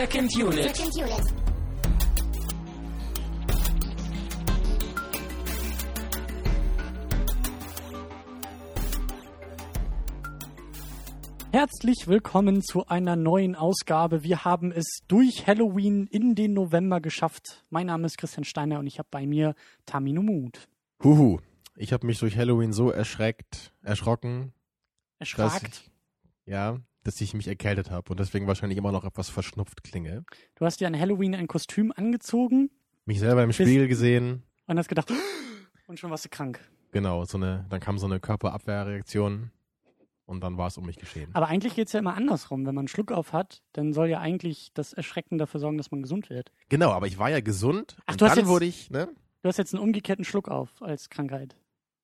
Second Unit. Second Unit. Herzlich willkommen zu einer neuen Ausgabe. Wir haben es durch Halloween in den November geschafft. Mein Name ist Christian Steiner und ich habe bei mir Tamino Mut. Huhu. Ich habe mich durch Halloween so erschreckt, erschrocken, ich, ja, dass ich mich erkältet habe und deswegen wahrscheinlich immer noch etwas verschnupft klinge. Du hast dir an Halloween ein Kostüm angezogen Mich selber im Spiegel gesehen, und hast gedacht, und schon warst du krank. genau, so eine, dann kam so eine Körperabwehrreaktion und dann war es um mich geschehen. Aber eigentlich geht's ja immer andersrum. Wenn man einen Schluck auf hat, dann soll ja eigentlich das Erschrecken dafür sorgen, dass man gesund wird. Genau, aber ich war ja gesund Ach, und du hast dann jetzt- wurde ich, ne? Du hast jetzt einen umgekehrten Schluck auf als Krankheit.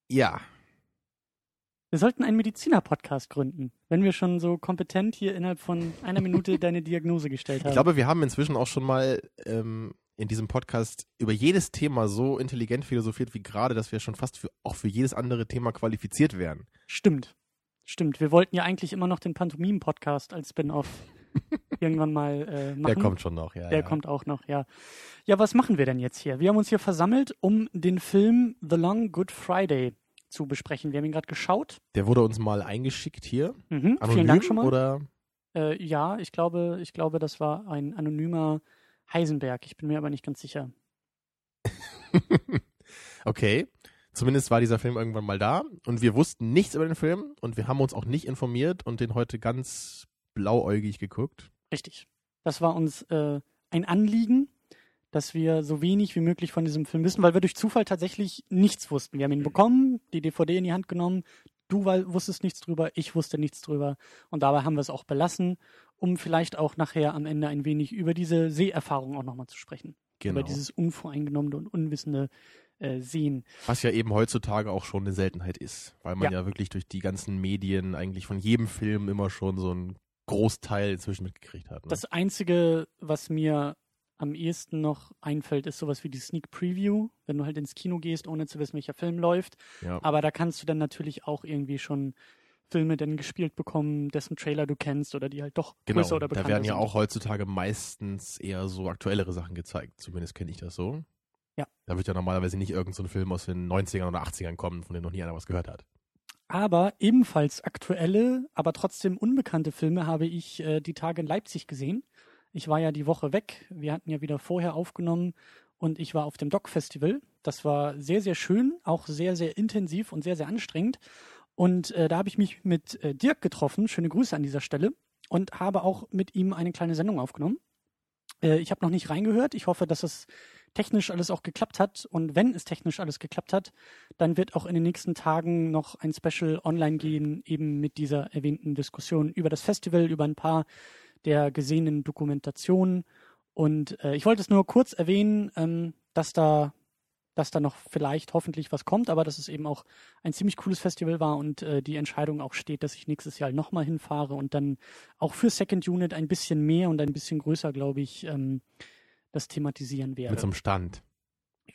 Ja, Wir sollten einen Mediziner-Podcast gründen, wenn wir schon so kompetent hier innerhalb von einer Minute deine Diagnose gestellt haben. ich glaube, wir haben inzwischen auch schon mal ähm, in diesem Podcast über jedes Thema so intelligent philosophiert wie gerade, dass wir schon fast für, auch für jedes andere Thema qualifiziert wären. Stimmt. Stimmt. Wir wollten ja eigentlich immer noch den Pantomim-Podcast als Spin-off irgendwann mal äh, machen. Der kommt schon noch, ja. Der ja. kommt auch noch, ja. Ja, was machen wir denn jetzt hier? Wir haben uns hier versammelt, um den Film The Long Good Friday zu besprechen. Wir haben ihn gerade geschaut. Der wurde uns mal eingeschickt hier. Mhm. Anonym Vielen Dank schon mal. Oder Äh, ja, ich glaube, ich glaube, das war ein anonymer Heisenberg. Ich bin mir aber nicht ganz sicher. okay. Zumindest war dieser Film irgendwann mal da und wir wussten nichts über den Film und wir haben uns auch nicht informiert und den heute ganz blauäugig geguckt. Richtig. Das war uns äh, ein Anliegen, dass wir so wenig wie möglich von diesem Film wissen, weil wir durch Zufall tatsächlich nichts wussten. Wir haben ihn bekommen, die DVD in die Hand genommen. Du wusstest nichts drüber, ich wusste nichts drüber. Und dabei haben wir es auch belassen, um vielleicht auch nachher am Ende ein wenig über diese Seherfahrung auch nochmal zu sprechen. Genau. Über dieses unvoreingenommene und unwissende äh, Sehen. Was ja eben heutzutage auch schon eine Seltenheit ist, weil man Ja. ja. wirklich durch die ganzen Medien eigentlich von jedem Film immer schon so einen Großteil inzwischen mitgekriegt hat. Ne? Das Einzige, was mir am ehesten noch einfällt, ist sowas wie die Sneak Preview, wenn du halt ins Kino gehst, ohne zu wissen, welcher Film läuft. ja. Aber da kannst du dann natürlich auch irgendwie schon Filme dann gespielt bekommen, dessen Trailer du kennst oder die halt doch Genau, größer oder da bekannter werden ja sind. auch heutzutage meistens eher so aktuellere Sachen gezeigt. Zumindest kenne ich das so. Ja. Da wird ja normalerweise nicht irgendein so Film aus den 90ern oder 80ern kommen, von dem noch nie einer was gehört hat. Aber ebenfalls aktuelle, aber trotzdem unbekannte Filme habe ich äh, die Tage in Leipzig gesehen. Ich war ja die Woche weg. Wir hatten ja wieder vorher aufgenommen und ich war auf dem Doc Festival. Das war sehr, sehr schön, auch sehr, sehr intensiv und sehr, sehr anstrengend. Und äh, da habe ich mich mit äh, Dirk getroffen. Schöne Grüße an dieser Stelle. Und habe auch mit ihm eine kleine Sendung aufgenommen. Äh, ich habe noch nicht reingehört. Ich hoffe, dass es technisch alles auch geklappt hat. Und wenn es technisch alles geklappt hat, dann wird auch in den nächsten Tagen noch ein Special online gehen, eben mit dieser erwähnten Diskussion über das Festival, über ein paar der gesehenen Dokumentationen. Und äh, ich wollte es nur kurz erwähnen, ähm, dass da dass da noch vielleicht hoffentlich was kommt, aber dass es eben auch ein ziemlich cooles Festival war und äh, die Entscheidung auch steht, dass ich nächstes Jahr nochmal hinfahre und dann auch für Second Unit ein bisschen mehr und ein bisschen größer, glaube ich, ähm, das thematisieren werde Mit so einem Stand.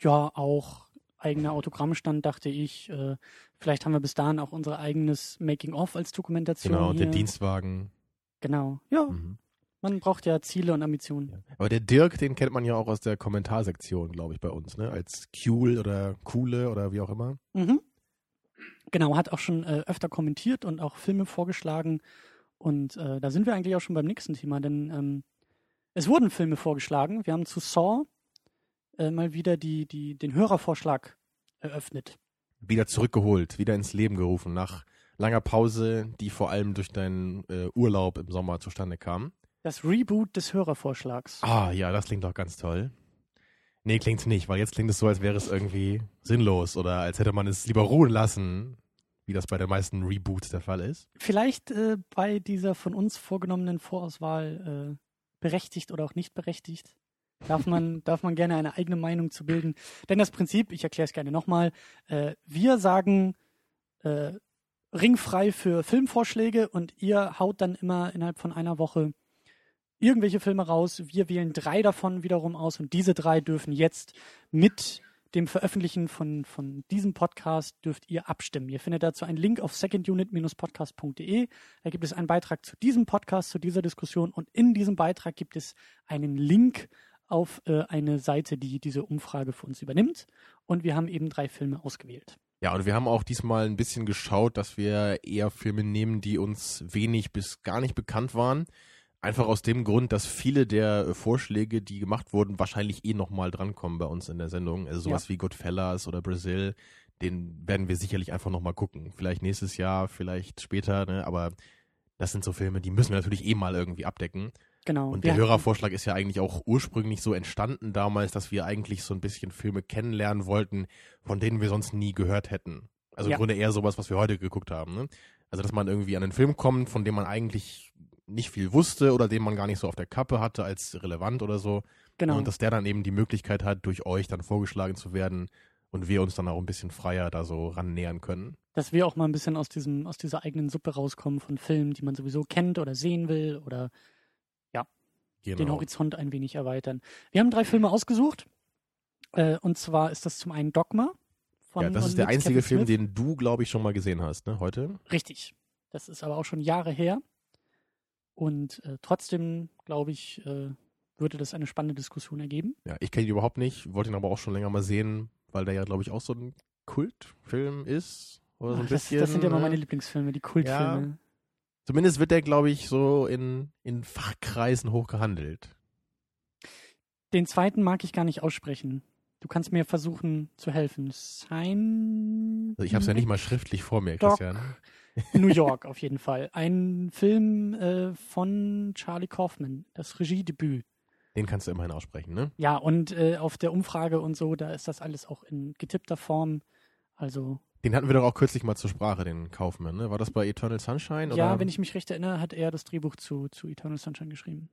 ja auch eigener Autogrammstand, dachte ich. Äh, vielleicht haben wir bis dahin auch unser eigenes Making-of als Dokumentation. Genau, hier. der Dienstwagen. Genau. Ja, Mhm. Man braucht ja Ziele und Ambitionen. Aber der Dirk, den kennt man ja auch aus der Kommentarsektion, glaube ich, bei uns, ne? Als cool oder coole oder wie auch immer. Mhm. Genau, hat auch schon äh, öfter kommentiert und auch Filme vorgeschlagen. Und äh, da sind wir eigentlich auch schon beim nächsten Thema, denn ähm, es wurden Filme vorgeschlagen. Wir haben zu Saw äh, mal wieder die, die, den Hörervorschlag eröffnet. Wieder zurückgeholt, wieder ins Leben gerufen, nach langer Pause, die vor allem durch deinen äh, Urlaub im Sommer zustande kam. Das Reboot des Hörervorschlags. Ah, ja, das klingt doch ganz toll. Nee, klingt's nicht, weil jetzt klingt es so, als wäre es irgendwie sinnlos oder als hätte man es lieber ruhen lassen, wie das bei den meisten Reboots der Fall ist. Vielleicht äh, bei dieser von uns vorgenommenen Vorauswahl äh, berechtigt oder auch nicht berechtigt. Darf man, darf man gerne eine eigene Meinung zu bilden. Denn das Prinzip, ich erkläre es gerne nochmal, äh, wir sagen äh, ringfrei für Filmvorschläge und ihr haut dann immer innerhalb von einer Woche irgendwelche Filme raus. Wir wählen drei davon wiederum aus und diese drei dürfen jetzt mit dem Veröffentlichen von, von diesem Podcast dürft ihr abstimmen. Ihr findet dazu einen Link auf secondunit-podcast.de. Da gibt es einen Beitrag zu diesem Podcast, zu dieser Diskussion und in diesem Beitrag gibt es einen Link auf äh, eine Seite, die diese Umfrage für uns übernimmt. Und wir haben eben drei Filme ausgewählt. Ja, und wir haben auch diesmal ein bisschen geschaut, dass wir eher Filme nehmen, die uns wenig bis gar nicht bekannt waren. Einfach aus dem Grund, dass viele der Vorschläge, die gemacht wurden, wahrscheinlich eh nochmal drankommen bei uns in der Sendung. Also sowas ja. wie Goodfellas oder Brazil, den werden wir sicherlich einfach nochmal gucken. Vielleicht nächstes Jahr, vielleicht später, ne? aber das sind so Filme, die müssen wir natürlich eh mal irgendwie abdecken. Genau. Und der Hörervorschlag ist ja eigentlich auch ursprünglich so entstanden damals, dass wir eigentlich so ein bisschen Filme kennenlernen wollten, von denen wir sonst nie gehört hätten. Also ja. im Grunde eher sowas, was wir heute geguckt haben. Ne? Also dass man irgendwie an einen Film kommt, von dem man eigentlich nicht viel wusste oder den man gar nicht so auf der Kappe hatte als relevant oder so. Genau. Und dass der dann eben die Möglichkeit hat, durch euch dann vorgeschlagen zu werden und wir uns dann auch ein bisschen freier da so rannähern können. Dass wir auch mal ein bisschen aus diesem, aus dieser eigenen Suppe rauskommen von Filmen, die man sowieso kennt oder sehen will oder genau. den Horizont ein wenig erweitern. Wir haben drei Filme ausgesucht. Äh, und zwar ist das zum einen Dogma. Von, ja, das ist der einzige Film, den du, glaube ich, schon mal gesehen hast, ne, heute? Richtig. Das ist aber auch schon Jahre her. Und äh, trotzdem, glaube ich, äh, würde das eine spannende Diskussion ergeben. Ja, ich kenne ihn überhaupt nicht, wollte ihn aber auch schon länger mal sehen, weil der ja, glaube ich, auch so ein Kultfilm ist. Oder so ein das, bisschen. Das sind ja immer meine Lieblingsfilme, die Kultfilme. Ja, Zumindest wird der, glaube ich, so in, in Fachkreisen hoch gehandelt. Den zweiten mag ich gar nicht aussprechen. Du kannst mir versuchen zu helfen. Sein. Also ich habe es ja nicht mal schriftlich vor mir, Christian. New York auf jeden Fall. Ein Film äh, von Charlie Kaufman, das Regiedebüt. Den kannst du immerhin aussprechen, ne? Ja, und äh, auf der Umfrage und so, da ist das alles auch in getippter Form. Also den hatten wir doch auch kürzlich mal zur Sprache, den Kaufmann. Ne? War das bei Eternal Sunshine? Ja, oder? wenn ich mich recht erinnere, hat er das Drehbuch zu, zu Eternal Sunshine geschrieben.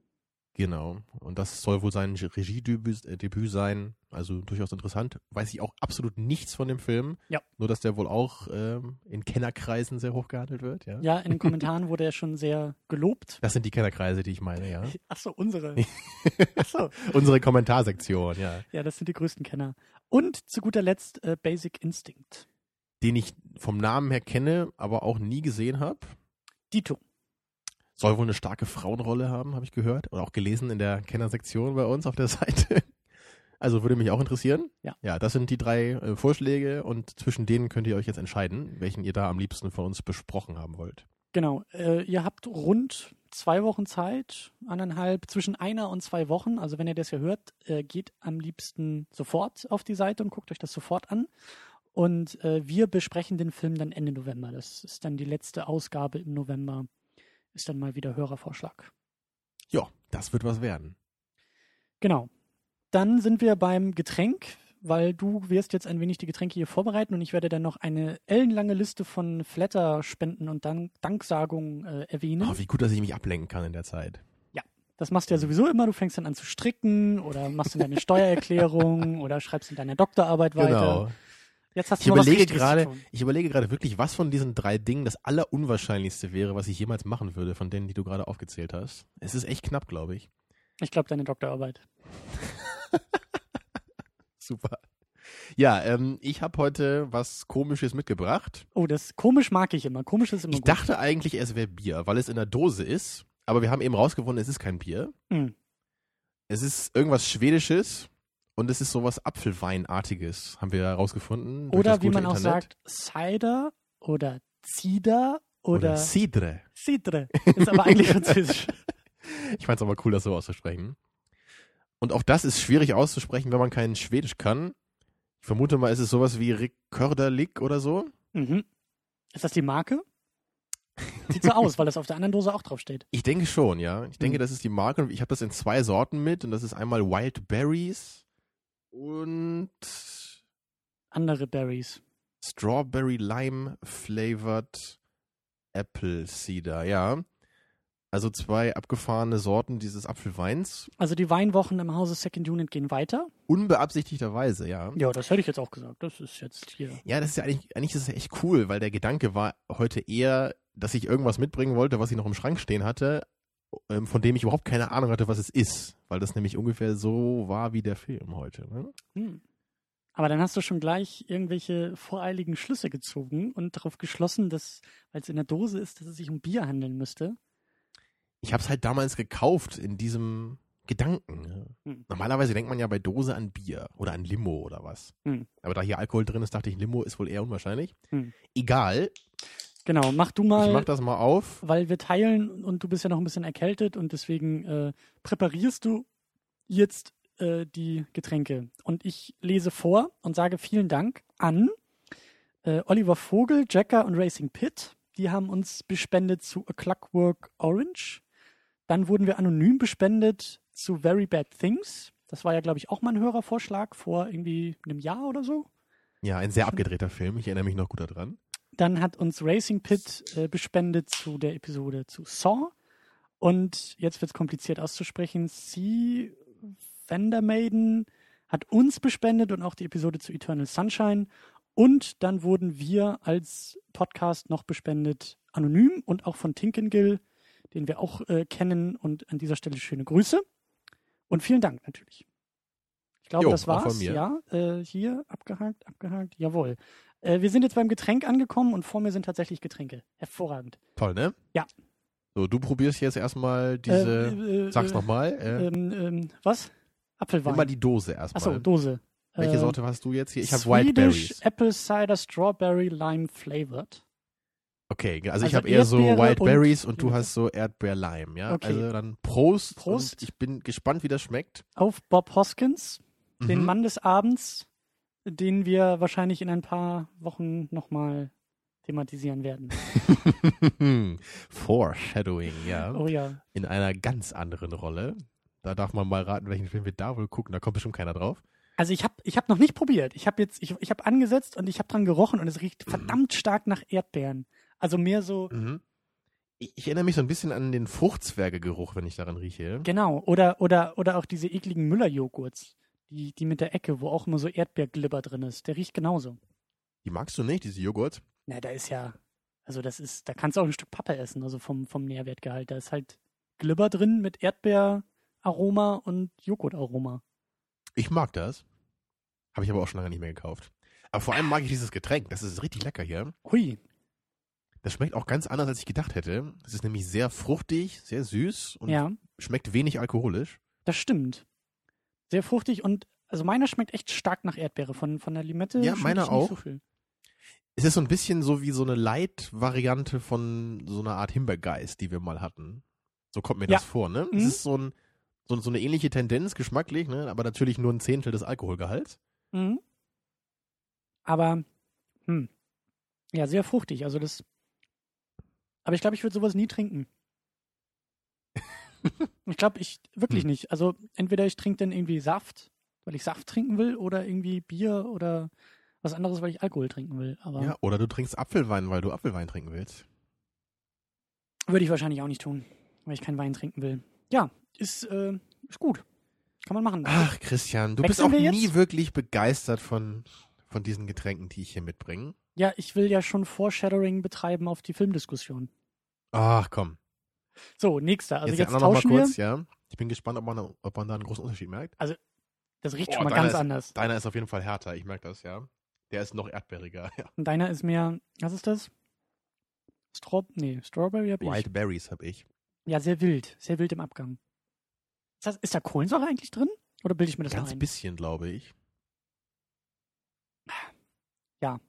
Genau. Und das soll wohl sein Regiedebüt äh, sein. Also durchaus interessant. Weiß ich auch absolut nichts von dem Film. Ja. Nur, dass der wohl auch ähm, in Kennerkreisen sehr hoch gehandelt wird. Ja, ja in den Kommentaren wurde er schon sehr gelobt. Das sind die Kennerkreise, die ich meine, ja. Achso, unsere. Achso. unsere Kommentarsektion, ja. Ja, das sind die größten Kenner. Und zu guter Letzt äh, Basic Instinct den ich vom Namen her kenne, aber auch nie gesehen habe. Dito. Soll wohl eine starke Frauenrolle haben, habe ich gehört. Oder auch gelesen in der Kennersektion bei uns auf der Seite. Also würde mich auch interessieren. Ja. Ja, das sind die drei äh, Vorschläge und zwischen denen könnt ihr euch jetzt entscheiden, welchen ihr da am liebsten von uns besprochen haben wollt. Genau. Äh, ihr habt rund zwei Wochen Zeit, anderthalb, zwischen einer und zwei Wochen. Also wenn ihr das hier hört, äh, geht am liebsten sofort auf die Seite und guckt euch das sofort an. Und äh, wir besprechen den Film dann Ende November. Das ist dann die letzte Ausgabe im November. Ist dann mal wieder Hörervorschlag. Ja, das wird was werden. Genau. Dann sind wir beim Getränk, weil du wirst jetzt ein wenig die Getränke hier vorbereiten und ich werde dann noch eine ellenlange Liste von Flatter-Spenden und Dank Danksagungen äh, erwähnen. Oh, wie gut, dass ich mich ablenken kann in der Zeit. Ja, das machst du ja sowieso immer. Du fängst dann an zu stricken oder machst dann deine Steuererklärung oder schreibst in deiner Doktorarbeit weiter. Jetzt hast du ich überlege gerade, ich überlege gerade wirklich, was von diesen drei Dingen das allerunwahrscheinlichste wäre, was ich jemals machen würde, von denen, die du gerade aufgezählt hast. Es ist echt knapp, glaube ich. Ich glaube, deine Doktorarbeit. Super. Ja, ähm, ich habe heute was Komisches mitgebracht. Oh, das komisch mag ich immer. Komisch ist immer Ich gut. dachte eigentlich, es wäre Bier, weil es in der Dose ist. Aber wir haben eben rausgefunden, es ist kein Bier. Hm. Es ist irgendwas Schwedisches. Und es ist sowas Apfelweinartiges, haben wir herausgefunden. Oder wie man Internet. auch sagt, Cider oder Cider oder, oder Cidre. Cidre. Ist aber eigentlich französisch. ich fand es aber cool, das so auszusprechen. Und auch das ist schwierig auszusprechen, wenn man kein Schwedisch kann. Ich vermute mal, ist es sowas wie Rickörderlik oder so. Mhm. Ist das die Marke? Sieht so aus, weil das auf der anderen Dose auch drauf steht. Ich denke schon, ja. Ich denke, mhm. das ist die Marke. Ich habe das in zwei Sorten mit und das ist einmal Wild Berries und andere Berries. Strawberry Lime Flavored Apple Cider, ja. Also zwei abgefahrene Sorten dieses Apfelweins. Also die Weinwochen im Hause Second Unit gehen weiter? Unbeabsichtigterweise, ja. Ja, das hätte ich jetzt auch gesagt. Das ist jetzt hier. Ja, das ist ja eigentlich, eigentlich ist es echt cool, weil der Gedanke war heute eher, dass ich irgendwas mitbringen wollte, was ich noch im Schrank stehen hatte, ähm, von dem ich überhaupt keine Ahnung hatte, was es ist, weil das nämlich ungefähr so war wie der Film heute. Ne? Hm. Aber dann hast du schon gleich irgendwelche voreiligen Schlüsse gezogen und darauf geschlossen, dass, weil es in der Dose ist, dass es sich um Bier handeln müsste. Ich habe es halt damals gekauft in diesem Gedanken. ne? Hm. Normalerweise denkt man ja bei Dose an Bier oder an Limo oder was. Hm. Aber da hier Alkohol drin ist, dachte ich, Limo ist wohl eher unwahrscheinlich. Hm. Egal, Genau, mach du ich mal, mach das mal auf. weil wir teilen und du bist ja noch ein bisschen erkältet und deswegen äh, präparierst du jetzt äh, die Getränke. Und ich lese vor und sage vielen Dank an äh, Oliver Vogel, Jacker und Racing Pit. Die haben uns bespendet zu A Clockwork Orange. Dann wurden wir anonym bespendet zu Very Bad Things. Das war ja, glaube ich, auch mal ein Hörervorschlag vor irgendwie einem Jahr oder so. Ja, ein sehr abgedrehter Film. Ich erinnere mich noch gut daran. Dann hat uns Racing Pit äh, bespendet zu der Episode zu Saw. Und jetzt wird es kompliziert auszusprechen. Sea Vandermaiden hat uns bespendet und auch die Episode zu Eternal Sunshine. Und dann wurden wir als Podcast noch bespendet, anonym und auch von Tinkengill, den wir auch äh, kennen. Und an dieser Stelle schöne Grüße. Und vielen Dank natürlich. Ich glaube, Jo, das war's. Ja, äh, hier abgehakt, abgehakt. Jawohl. Äh, wir sind jetzt beim Getränk angekommen und vor mir sind tatsächlich Getränke. Hervorragend. Toll, ne? Ja. So, du probierst jetzt erstmal diese. Äh, äh, sag's äh, nochmal. Äh, Ähm, ähm, was? Apfelwein. mal die Dose erstmal. Achso, Dose. Welche Äh, Sorte hast du jetzt hier? Ich habe White Swedish Berries. Apple Cider Strawberry Lime Flavored. Okay, also, ich Also habe eher so Erdbeere White und- Berries und du hast so Erdbeer-Lime, ja? Okay. Also dann Prost. Prost. Ich bin gespannt, wie das schmeckt. Auf Bob Hoskins, den Mhm. Mann des Abends, den wir wahrscheinlich in ein paar Wochen nochmal thematisieren werden. Foreshadowing, ja. Oh ja. In einer ganz anderen Rolle. Da darf man mal raten, welchen Film wir da wohl gucken. Da kommt bestimmt keiner drauf. Also ich habe ich hab noch nicht probiert. Ich habe jetzt, ich, ich habe angesetzt und ich habe dran gerochen und es riecht Mhm. verdammt stark nach Erdbeeren. Also mehr so, Mhm. Ich, ich erinnere mich so ein bisschen an den Fruchtzwergegeruch, wenn ich daran rieche. genau. Oder, oder, oder auch diese ekligen Müller-Joghurts. Die, die mit der Ecke, wo auch immer so Erdbeerglibber drin ist. Der riecht genauso. Die magst du nicht, diese Joghurt? Na, da ist ja, also das ist, da kannst du auch ein Stück Pappe essen, also vom, vom Nährwertgehalt. Da ist halt Glibber drin mit Erdbeeraroma und Joghurtaroma. Ich mag das. Habe ich aber auch schon lange nicht mehr gekauft. Aber vor allem mag ich dieses Getränk. Das ist richtig lecker hier. Hui. Das schmeckt auch ganz anders, als ich gedacht hätte. Es ist nämlich sehr fruchtig, sehr süß und Ja, schmeckt wenig alkoholisch. das stimmt. Sehr fruchtig und, also meiner schmeckt echt stark nach Erdbeere. Von, von der Limette Ja, meiner auch. So. Es ist so ein bisschen so wie so eine Light-Variante von so einer Art Himbeergeist, die wir mal hatten. So kommt mir Ja. das vor, ne? Mhm. Es ist so, ein, so, so eine ähnliche Tendenz geschmacklich, ne? Aber natürlich nur ein Zehntel des Alkoholgehalts. Mhm. Aber, hm. Ja, sehr fruchtig. Also das. Aber ich glaube, ich würde sowas nie trinken. Ich glaube, ich wirklich Hm. nicht. Also entweder ich trinke dann irgendwie Saft, weil ich Saft trinken will, oder irgendwie Bier oder was anderes, weil ich Alkohol trinken will. Aber Ja, oder du trinkst Apfelwein, weil du Apfelwein trinken willst. würde ich wahrscheinlich auch nicht tun, weil ich keinen Wein trinken will. Ja, ist, äh, ist gut. Kann man machen. Ach, Christian, du bist Wechseln auch wir nie wirklich begeistert von, von diesen Getränken, die ich hier mitbringe. Ja, ich will ja schon Foreshadowing betreiben auf die Filmdiskussion. Ach, komm. So, nächster. Also jetzt jetzt, tauschen wir. kurz, ja. Ich bin gespannt, ob man, ob man da einen großen Unterschied merkt. Das riecht Oh, schon mal ganz ist- anders. Deiner ist auf jeden Fall härter, ich merke das, ja. Der ist noch erdbeeriger. Ja. Und deiner ist mehr, was ist das? Straw, nee, Strawberry hab ich. White Berries habe ich. Ja, sehr wild. Sehr wild im Abgang. Ist, das, ist da Kohlensäure eigentlich drin? Oder bilde ich mir das Ganz ein? bisschen, glaube ich. Ja.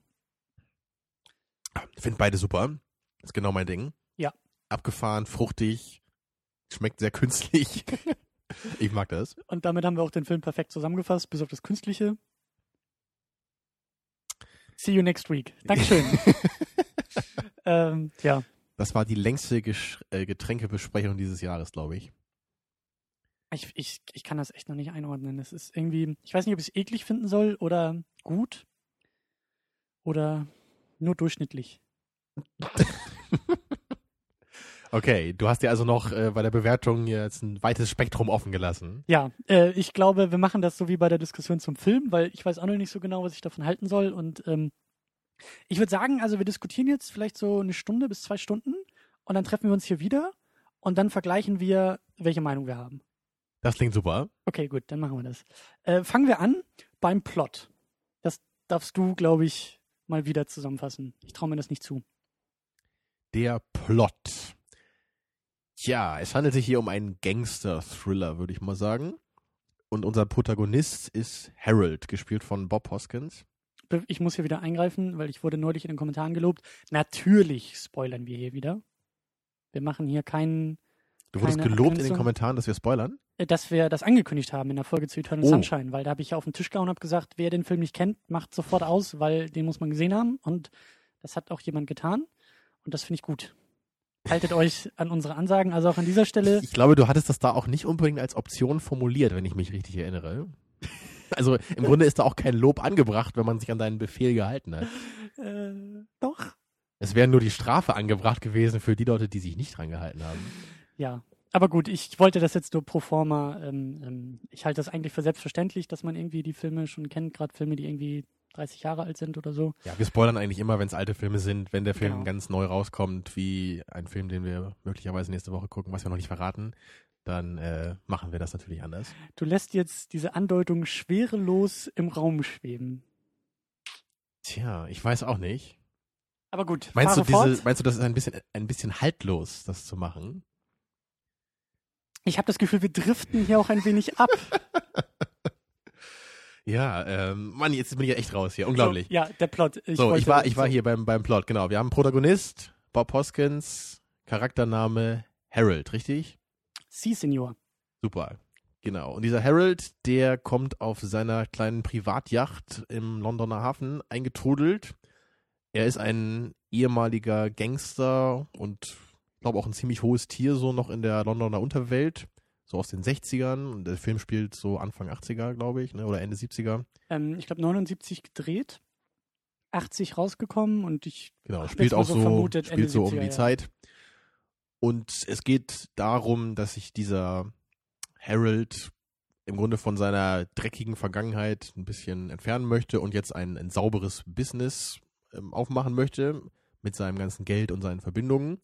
Ich finde beide super. Ist genau mein Ding. Abgefahren, fruchtig, schmeckt sehr künstlich. ich mag das. Und damit haben wir auch den Film perfekt zusammengefasst, bis auf das Künstliche. See you next week. Dankeschön. ähm, ja. Das war die längste Gesch äh, Getränkebesprechung dieses Jahres, glaube ich. Ich, ich, ich kann das echt noch nicht einordnen. Es ist irgendwie, ich weiß nicht, ob ich es eklig finden soll oder gut oder nur durchschnittlich. Okay, du hast dir also noch äh, bei der Bewertung jetzt ein weites Spektrum offen gelassen. Ja, äh, ich glaube, wir machen das so wie bei der Diskussion zum Film, weil ich weiß auch noch nicht so genau, was ich davon halten soll. Und ähm, ich würde sagen, also wir diskutieren jetzt vielleicht so eine Stunde bis zwei Stunden und dann treffen wir uns hier wieder und dann vergleichen wir, welche Meinung wir haben. Das klingt super. Okay, gut, dann machen wir das. Äh, fangen wir an beim Plot. darfst du, glaube ich, mal wieder zusammenfassen. Ich traue mir das nicht zu. Der Plot. Ja, es handelt sich hier um einen Gangster-Thriller, würde ich mal sagen. Und unser Protagonist ist Harold, gespielt von Bob Hoskins. Ich muss hier wieder eingreifen, weil ich wurde neulich in den Kommentaren gelobt. Natürlich spoilern wir hier wieder. Wir machen hier keinen. Du wurdest gelobt in den Kommentaren, dass wir spoilern? Äh, dass wir das angekündigt haben in der Folge zu Eternal oh. Sunshine, weil da habe ich ja auf den Tisch gehauen und habe gesagt, wer den Film nicht kennt, macht sofort aus, weil den muss man gesehen haben. Und das hat auch jemand getan. Und das finde ich gut. Haltet euch an unsere Ansagen, also auch an dieser Stelle. Ich, ich glaube, du hattest das da auch nicht unbedingt als Option formuliert, wenn ich mich richtig erinnere. Also im Grunde ist da auch kein Lob angebracht, wenn man sich an deinen Befehl gehalten hat. Äh, doch. Es wäre nur die Strafe angebracht gewesen für die Leute, die sich nicht dran gehalten haben. Ja, aber gut, ich wollte das jetzt nur pro forma. Ähm, ähm, ich halte das eigentlich für selbstverständlich, dass man irgendwie die Filme schon kennt, gerade Filme, die irgendwie 30 Jahre alt sind oder so. Ja, wir spoilern eigentlich immer, wenn es alte Filme sind, wenn der Film genau. ganz neu rauskommt, wie ein Film, den wir möglicherweise nächste Woche gucken, was wir noch nicht verraten, dann äh, machen wir das natürlich anders. Du lässt jetzt diese Andeutung schwerelos im Raum schweben. Tja, ich weiß auch nicht. Aber gut. Meinst du, diese, meinst du, das ist ein bisschen, ein bisschen haltlos, das zu machen? Ich habe das Gefühl, wir driften hier auch ein wenig ab. Ja, ähm, Mann, jetzt bin ich ja echt raus hier. Unglaublich. So, ja, der Plot. Ich so, ich war, ich war hier beim, beim Plot, genau. Wir haben Protagonist, Bob Hoskins, Charaktername Harold, richtig? Sie, Senior. Super. Genau. Und dieser Harold, der kommt auf seiner kleinen Privatjacht im Londoner Hafen eingetrudelt. Er ist ein ehemaliger Gangster und ich glaube auch ein ziemlich hohes Tier so noch in der Londoner Unterwelt so aus den 60ern und der Film spielt so Anfang 80er, glaube ich, ne, oder Ende 70er. Ähm, ich glaube 79 gedreht, 80 rausgekommen und ich genau, spielt auch so, vermutet, spielt Ende so 70er, um die ja. Zeit. Und es geht darum, dass sich dieser Harold im Grunde von seiner dreckigen Vergangenheit ein bisschen entfernen möchte und jetzt ein, ein sauberes Business ähm, aufmachen möchte mit seinem ganzen Geld und seinen Verbindungen.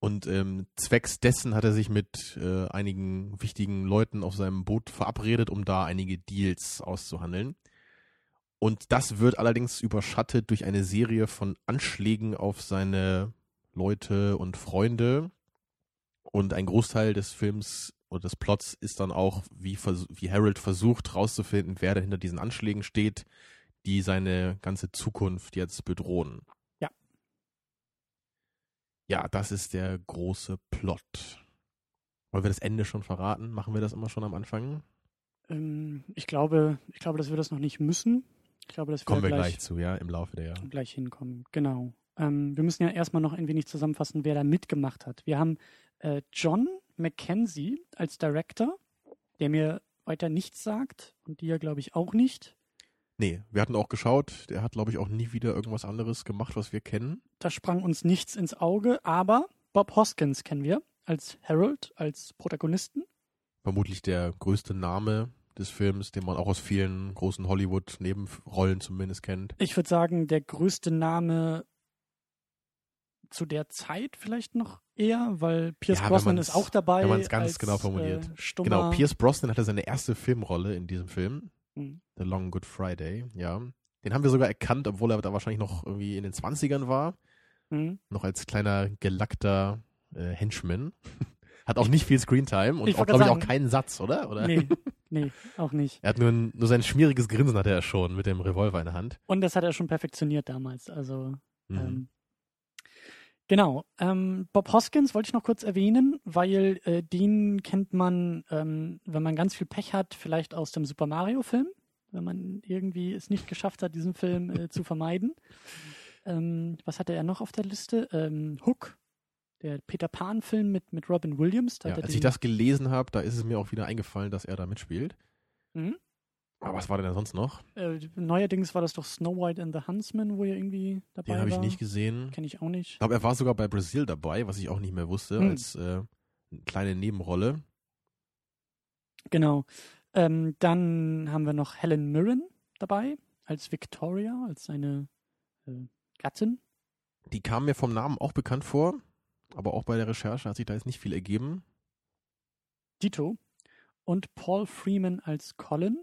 Und ähm, zwecks dessen hat er sich mit äh, einigen wichtigen Leuten auf seinem Boot verabredet, um da einige Deals auszuhandeln. Und das wird allerdings überschattet durch eine Serie von Anschlägen auf seine Leute und Freunde. Und ein Großteil des Films oder des Plots ist dann auch, wie, wie Harold versucht herauszufinden, wer da hinter diesen Anschlägen steht, die seine ganze Zukunft jetzt bedrohen. Ja, das ist der große Plot. Wollen wir das Ende schon verraten? Machen wir das immer schon am Anfang? Ähm, ich glaube, ich glaube, dass wir das noch nicht müssen. Ich glaube, dass wir Kommen wir gleich, gleich, zu, ja, im Laufe der Jahre. Gleich hinkommen, genau. Ähm, wir müssen ja erstmal noch ein wenig zusammenfassen, wer da mitgemacht hat. Wir haben äh, John Mackenzie als Director, der mir weiter nichts sagt und dir, glaube ich, auch nicht. Nee, wir hatten auch geschaut, der hat, glaube ich, auch nie wieder irgendwas anderes gemacht, was wir kennen. Da sprang uns nichts ins Auge, aber Bob Hoskins kennen wir als Harold, als Protagonisten. Vermutlich der größte Name des Films, den man auch aus vielen großen Hollywood-Nebenrollen zumindest kennt. Ich würde sagen, der größte Name zu der Zeit vielleicht noch eher, weil Pierce ja, Brosnan ist auch dabei. Wenn man es ganz als, genau formuliert. Äh, genau, Pierce Brosnan hatte seine erste Filmrolle in diesem Film. Mhm. The Long Good Friday, ja. Den haben wir sogar erkannt, obwohl er da wahrscheinlich noch irgendwie in den 20ern war. Mhm. Noch als kleiner gelackter äh, Henchman. hat auch nicht viel Screentime und auch, glaube ich, auch keinen Satz, oder? oder? Nee, nee, auch nicht. Er hat nur, ein, nur sein schmieriges Grinsen hatte er schon mit dem Revolver in der Hand. Und das hat er schon perfektioniert damals, also mhm. ähm, Genau. Ähm, Bob Hoskins wollte ich noch kurz erwähnen, weil äh, den kennt man, ähm, wenn man ganz viel Pech hat, vielleicht aus dem Super Mario-Film, wenn man irgendwie es nicht geschafft hat, diesen Film äh, zu vermeiden. Ähm, was hatte er noch auf der Liste? Ähm, Hook, der Peter Pan-Film mit, mit Robin Williams. Ja, als ich das gelesen habe, da ist es mir auch wieder eingefallen, dass er da mitspielt. Mhm. Aber was war denn da sonst noch? Äh, neuerdings war das doch Snow White and the Huntsman, wo er irgendwie dabei Den war. Den habe ich nicht gesehen. Kenne ich auch nicht. Ich glaube, er war sogar bei Brasil dabei, was ich auch nicht mehr wusste, hm. als äh, kleine Nebenrolle. Genau. Ähm, dann haben wir noch Helen Mirren dabei, als Victoria, als seine äh, Gattin. Die kam mir vom Namen auch bekannt vor, aber auch bei der Recherche hat sich da jetzt nicht viel ergeben. Dito. Und Paul Freeman als Colin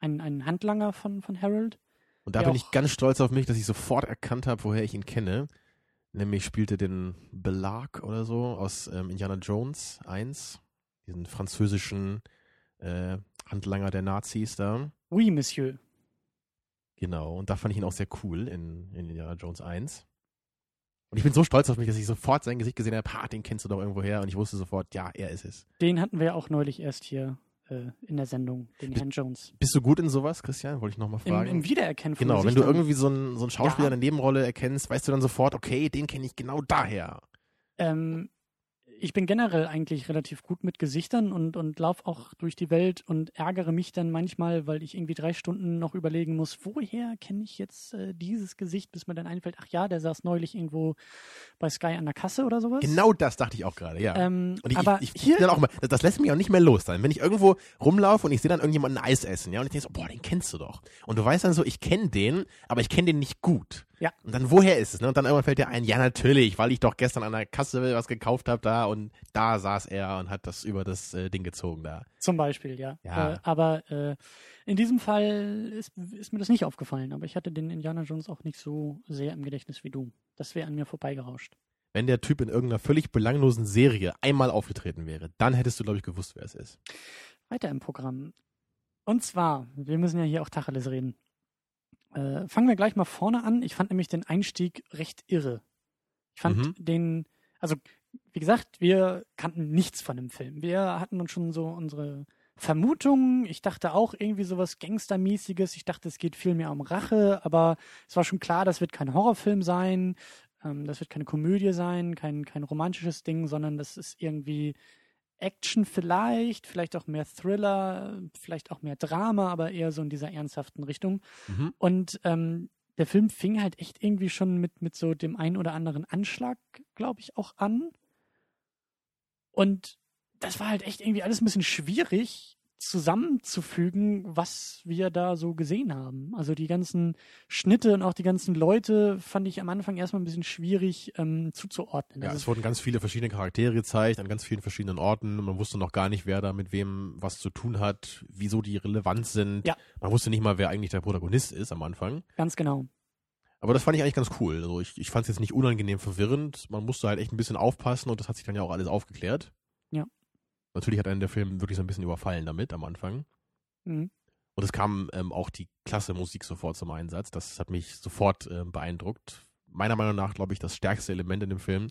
ein, ein Handlanger von, von Harold. Und da bin ich ganz stolz auf mich, dass ich sofort erkannt habe, woher ich ihn kenne. Nämlich spielte den Belag oder so aus ähm, Indiana Jones 1, diesen französischen äh, Handlanger der Nazis da. Oui, Monsieur. Genau, und da fand ich ihn auch sehr cool in, in Indiana Jones 1. Und ich bin so stolz auf mich, dass ich sofort sein Gesicht gesehen habe, ha, den kennst du doch irgendwo her. Und ich wusste sofort, ja, er ist es. Den hatten wir ja auch neulich erst hier äh, in der Sendung, den Bist- Herrn Jones. Bist du gut in sowas, Christian? Wollte ich nochmal Im, fragen. Im Wiedererkennen von genau, wenn du irgendwie so einen, so einen Schauspieler Ja. in der Nebenrolle erkennst, weißt du dann sofort, okay, den kenne ich genau daher. Ähm, ich bin generell eigentlich relativ gut mit Gesichtern und, und laufe auch durch die Welt und ärgere mich dann manchmal, weil ich irgendwie drei Stunden noch überlegen muss, woher kenne ich jetzt äh, dieses Gesicht, bis mir dann einfällt, ach ja, der saß neulich irgendwo bei Sky an der Kasse oder sowas. Genau das dachte ich auch gerade, ja. Ähm, Und ich, aber ich, ich, hier, dann auch mal, das, das lässt mich auch nicht mehr los sein. Wenn ich irgendwo rumlaufe und ich sehe dann irgendjemanden Eis essen, ja, und ich denke so, boah, den kennst du doch. Und du weißt dann so, ich kenne den, aber ich kenne den nicht gut. Ja. Und dann, woher ist es? Ne? Und dann irgendwann fällt dir ein, ja, natürlich, weil ich doch gestern an der Kasse was gekauft habe da und da saß er und hat das über das äh, Ding gezogen da. zum Beispiel, ja. Ja. Äh, aber äh, in diesem Fall ist, ist mir das nicht aufgefallen, aber ich hatte den Indiana Jones auch nicht so sehr im Gedächtnis wie du. Das wäre an mir vorbeigerauscht. Wenn der Typ in irgendeiner völlig belanglosen Serie einmal aufgetreten wäre, dann hättest du, glaube ich, gewusst, wer es ist. Weiter im Programm. Und zwar, wir müssen ja hier auch Tacheles reden. Äh, fangen wir gleich mal vorne an. Ich fand nämlich den Einstieg recht irre. Ich fand Mhm. den, also wie gesagt, wir kannten nichts von dem Film. Wir hatten uns schon so unsere Vermutungen. Ich dachte auch irgendwie sowas Gangstermäßiges. Ich dachte, es geht viel mehr um Rache, aber es war schon klar, das wird kein Horrorfilm sein. Ähm, das wird keine Komödie sein, kein, kein romantisches Ding, sondern das ist irgendwie Action vielleicht, vielleicht auch mehr Thriller, vielleicht auch mehr Drama, aber eher so in dieser ernsthaften Richtung. Mhm. Und ähm, der Film fing halt echt irgendwie schon mit, mit so dem einen oder anderen Anschlag, glaube ich, auch an. Und das war halt echt irgendwie alles ein bisschen schwierig zusammenzufügen, was wir da so gesehen haben. Also die ganzen Schnitte und auch die ganzen Leute fand ich am Anfang erstmal ein bisschen schwierig ähm, zuzuordnen. Ja, Also es wurden ganz viele verschiedene Charaktere gezeigt, an ganz vielen verschiedenen Orten. Man wusste noch gar nicht, wer da mit wem was zu tun hat, wieso die relevant sind. Ja. Man wusste nicht mal, wer eigentlich der Protagonist ist am Anfang. ganz genau. Aber das fand ich eigentlich ganz cool. Also ich, ich fand es jetzt nicht unangenehm verwirrend. Man musste halt echt ein bisschen aufpassen und das hat sich dann ja auch alles aufgeklärt. Ja. Natürlich hat einen der Film wirklich so ein bisschen überfallen damit am Anfang. Mhm. Und es kam ähm, auch die klasse Musik sofort zum Einsatz. Das hat mich sofort ähm, beeindruckt. Meiner Meinung nach, glaube ich, das stärkste Element in dem Film.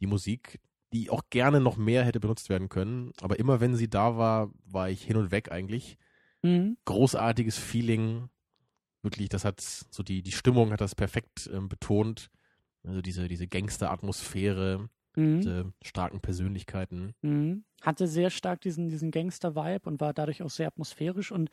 Die Musik, die auch gerne noch mehr hätte benutzt werden können. Aber immer wenn sie da war, war ich hin und weg eigentlich. Mhm. Großartiges Feeling. Wirklich, das hat so die, die Stimmung hat das perfekt ähm, betont. Also diese, diese Gangster-Atmosphäre, Mhm. diese starken Persönlichkeiten. Mhm. Hatte sehr stark diesen, diesen Gangster-Vibe und war dadurch auch sehr atmosphärisch und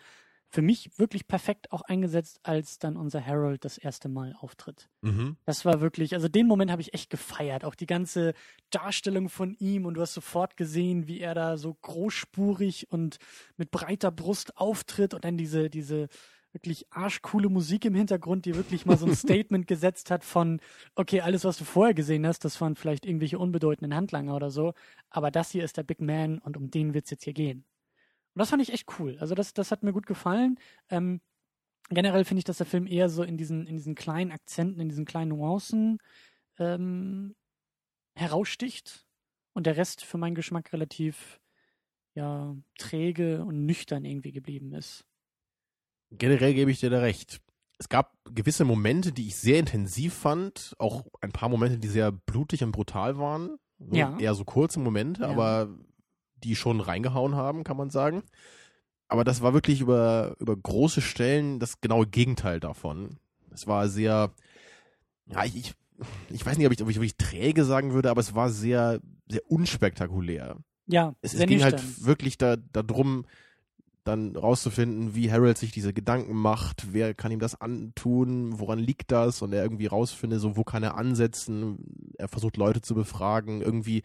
für mich wirklich perfekt auch eingesetzt, als dann unser Harold das erste Mal auftritt. Mhm. Das war wirklich, also den Moment habe ich echt gefeiert. Auch die ganze Darstellung von ihm und du hast sofort gesehen, wie er da so großspurig und mit breiter Brust auftritt und dann diese, diese wirklich arschcoole Musik im Hintergrund, die wirklich mal so ein Statement gesetzt hat von, okay, alles, was du vorher gesehen hast, das waren vielleicht irgendwelche unbedeutenden Handlanger oder so, aber das hier ist der Big Man und um den wird's jetzt hier gehen. Und das fand ich echt cool. Also das, das hat mir gut gefallen. Ähm, generell finde ich, dass der Film eher so in diesen, in diesen kleinen Akzenten, in diesen kleinen Nuancen ähm, heraussticht und der Rest für meinen Geschmack relativ ja, träge und nüchtern irgendwie geblieben ist. Generell gebe ich dir da recht. Es gab gewisse Momente, die ich sehr intensiv fand, auch ein paar Momente, die sehr blutig und brutal waren. So Ja. Eher so kurze Momente, Ja. aber die schon reingehauen haben, kann man sagen. Aber das war wirklich über, über große Stellen das genaue Gegenteil davon. Es war sehr, ja, ich, ich, ich weiß nicht, ob ich, ob ich wirklich träge sagen würde, aber es war sehr, sehr unspektakulär. Ja, Es, es ging halt wirklich da, darum, dann rauszufinden, wie Harold sich diese Gedanken macht, wer kann ihm das antun, woran liegt das? Und er irgendwie rausfindet, so wo kann er ansetzen, er versucht Leute zu befragen, irgendwie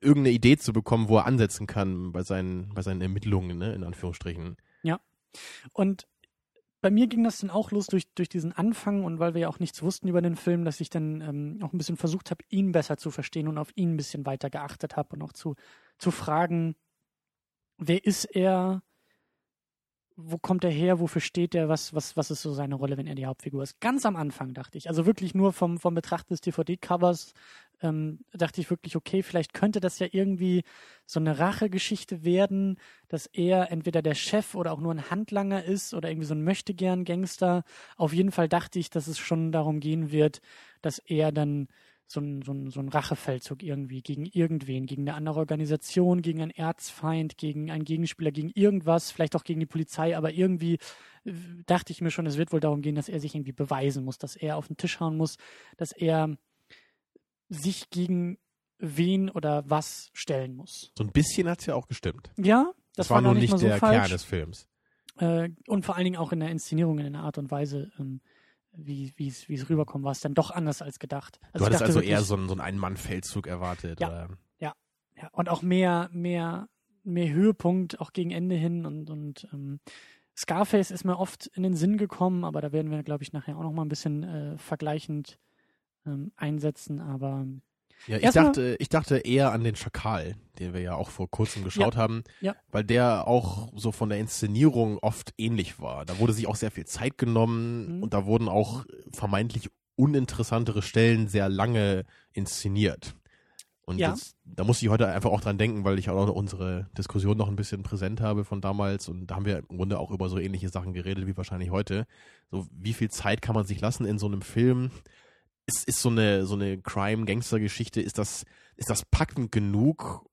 irgendeine Idee zu bekommen, wo er ansetzen kann bei seinen, bei seinen Ermittlungen, ne, in Anführungsstrichen. Und bei mir ging das dann auch los durch, durch diesen Anfang und weil wir ja auch nichts wussten über den Film, dass ich dann ähm, auch ein bisschen versucht habe, ihn besser zu verstehen und auf ihn ein bisschen weiter geachtet habe und auch zu, zu fragen, wer ist er, wo kommt er her, wofür steht er, was, was, was ist so seine Rolle, wenn er die Hauptfigur ist. Ganz am Anfang dachte ich, also wirklich nur vom, vom Betrachten des DVD-Covers, ähm, dachte ich wirklich, okay, vielleicht könnte das ja irgendwie so eine Rachegeschichte werden, dass er entweder der Chef oder auch nur ein Handlanger ist oder irgendwie so ein Möchtegern-Gangster. Auf jeden Fall dachte ich, dass es schon darum gehen wird, dass er dann so ein, so, ein, so ein Rachefeldzug irgendwie gegen irgendwen, gegen eine andere Organisation, gegen einen Erzfeind, gegen einen Gegenspieler, gegen irgendwas, vielleicht auch gegen die Polizei, aber irgendwie äh, dachte ich mir schon, es wird wohl darum gehen, dass er sich irgendwie beweisen muss, dass er auf den Tisch hauen muss, dass er sich gegen wen oder was stellen muss. So ein bisschen hat es ja auch gestimmt. Ja, das, Das, war, gar nur nicht, nicht mal so der falsch. Kern des Films. Äh, und vor allen Dingen auch in der Inszenierung, in der Art und Weise, ähm, wie wie es wie es rüberkommt, war es dann doch anders als gedacht. Du ich hattest also wirklich- eher so einen, so einen Ein-Mann-Feldzug erwartet. Ja. Oder? Ja, und auch mehr, mehr, mehr Höhepunkt auch gegen Ende hin und, und ähm, Scarface ist mir oft in den Sinn gekommen, aber da werden wir, glaube ich, nachher auch noch mal ein bisschen äh, vergleichend ähm, einsetzen, aber Ja, ich Erstmal- dachte, ich dachte eher an den Schakal, den wir ja auch vor kurzem geschaut haben, Ja. weil der auch so von der Inszenierung oft ähnlich war. Da wurde sich auch sehr viel Zeit genommen Mhm. und da wurden auch vermeintlich uninteressantere Stellen sehr lange inszeniert. Und Ja. das, da muss ich heute einfach auch dran denken, weil ich auch noch unsere Diskussion noch ein bisschen präsent habe von damals und da haben wir im Grunde auch über so ähnliche Sachen geredet wie wahrscheinlich heute. So, wie viel Zeit kann man sich lassen in so einem Film? Ist, ist so eine, so eine Crime-Gangster-Geschichte, ist das, ist das packend genug,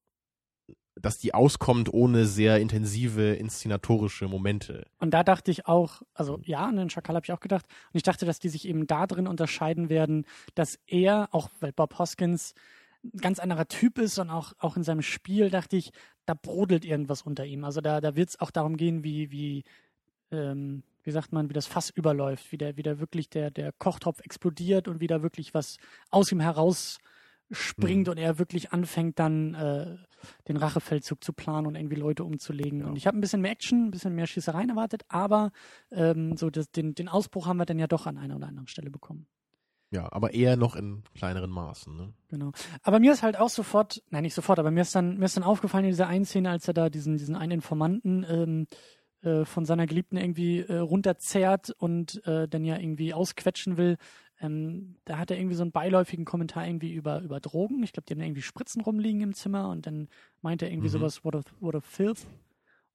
dass die auskommt ohne sehr intensive inszenatorische Momente? Und da dachte ich auch, also ja, an den Schakal habe ich auch gedacht. Und ich dachte, dass die sich eben da drin unterscheiden werden, dass er, auch weil Bob Hoskins ein ganz anderer Typ ist und auch, auch in seinem Spiel dachte ich, da brodelt irgendwas unter ihm. Also da, da wird es auch darum gehen, wie, wie, ähm, wie sagt man, wie das Fass überläuft, wie der, wie der wirklich der, der Kochtopf explodiert und wie da wirklich was aus ihm heraus springt Mhm. und er wirklich anfängt dann äh, den Rachefeldzug zu planen und irgendwie Leute umzulegen. Ja. Und ich habe ein bisschen mehr Action, ein bisschen mehr Schießereien erwartet, aber ähm, so das, den, den Ausbruch haben wir dann ja doch an einer oder anderen Stelle bekommen. Ja, aber eher noch in kleineren Maßen. Ne? Genau. Aber mir ist halt auch sofort, nein, nicht sofort, aber mir ist dann, mir ist dann aufgefallen in dieser einen Szene, als er da diesen, diesen einen Informanten ähm, äh, von seiner Geliebten irgendwie äh, runterzerrt und äh, dann ja irgendwie ausquetschen will. Ähm, da hat er irgendwie so einen beiläufigen Kommentar irgendwie über, über Drogen. Ich glaube, die haben irgendwie Spritzen rumliegen im Zimmer und dann meint er irgendwie Mhm. sowas, what a, what a filth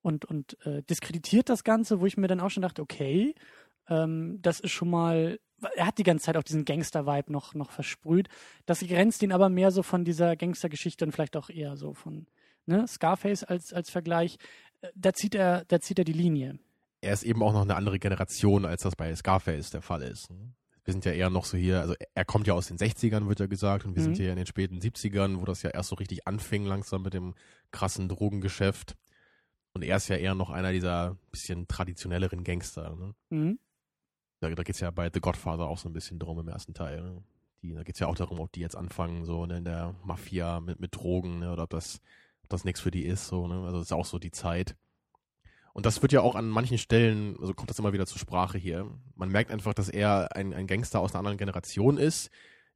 und, und äh, diskreditiert das Ganze, wo ich mir dann auch schon dachte, okay, ähm, das ist schon mal, er hat die ganze Zeit auch diesen Gangster-Vibe noch, noch versprüht. Das grenzt ihn aber mehr so von dieser Gangstergeschichte und vielleicht auch eher so von ne, Scarface als, als Vergleich. Da zieht er, da zieht er die Linie. Er ist eben auch noch eine andere Generation, als das bei Scarface der Fall ist. Ne? Wir sind ja eher noch so hier, also er kommt ja aus den 60ern, wird ja gesagt, und wir Mhm. sind hier in den späten 70ern, wo das ja erst so richtig anfing langsam mit dem krassen Drogengeschäft. Und er ist ja eher noch einer dieser bisschen traditionelleren Gangster. Ne? Mhm. Da, da geht es ja bei The Godfather auch so ein bisschen drum im ersten Teil. Ne? Die, da geht es ja auch darum, ob die jetzt anfangen, so ne, in der Mafia mit, mit Drogen, ne, oder ob das, ob das nichts für die ist. So, ne? Also das ist auch so die Zeit. Und das wird ja auch an manchen Stellen, also kommt das immer wieder zur Sprache hier. Man merkt einfach, dass er ein, ein Gangster aus einer anderen Generation ist,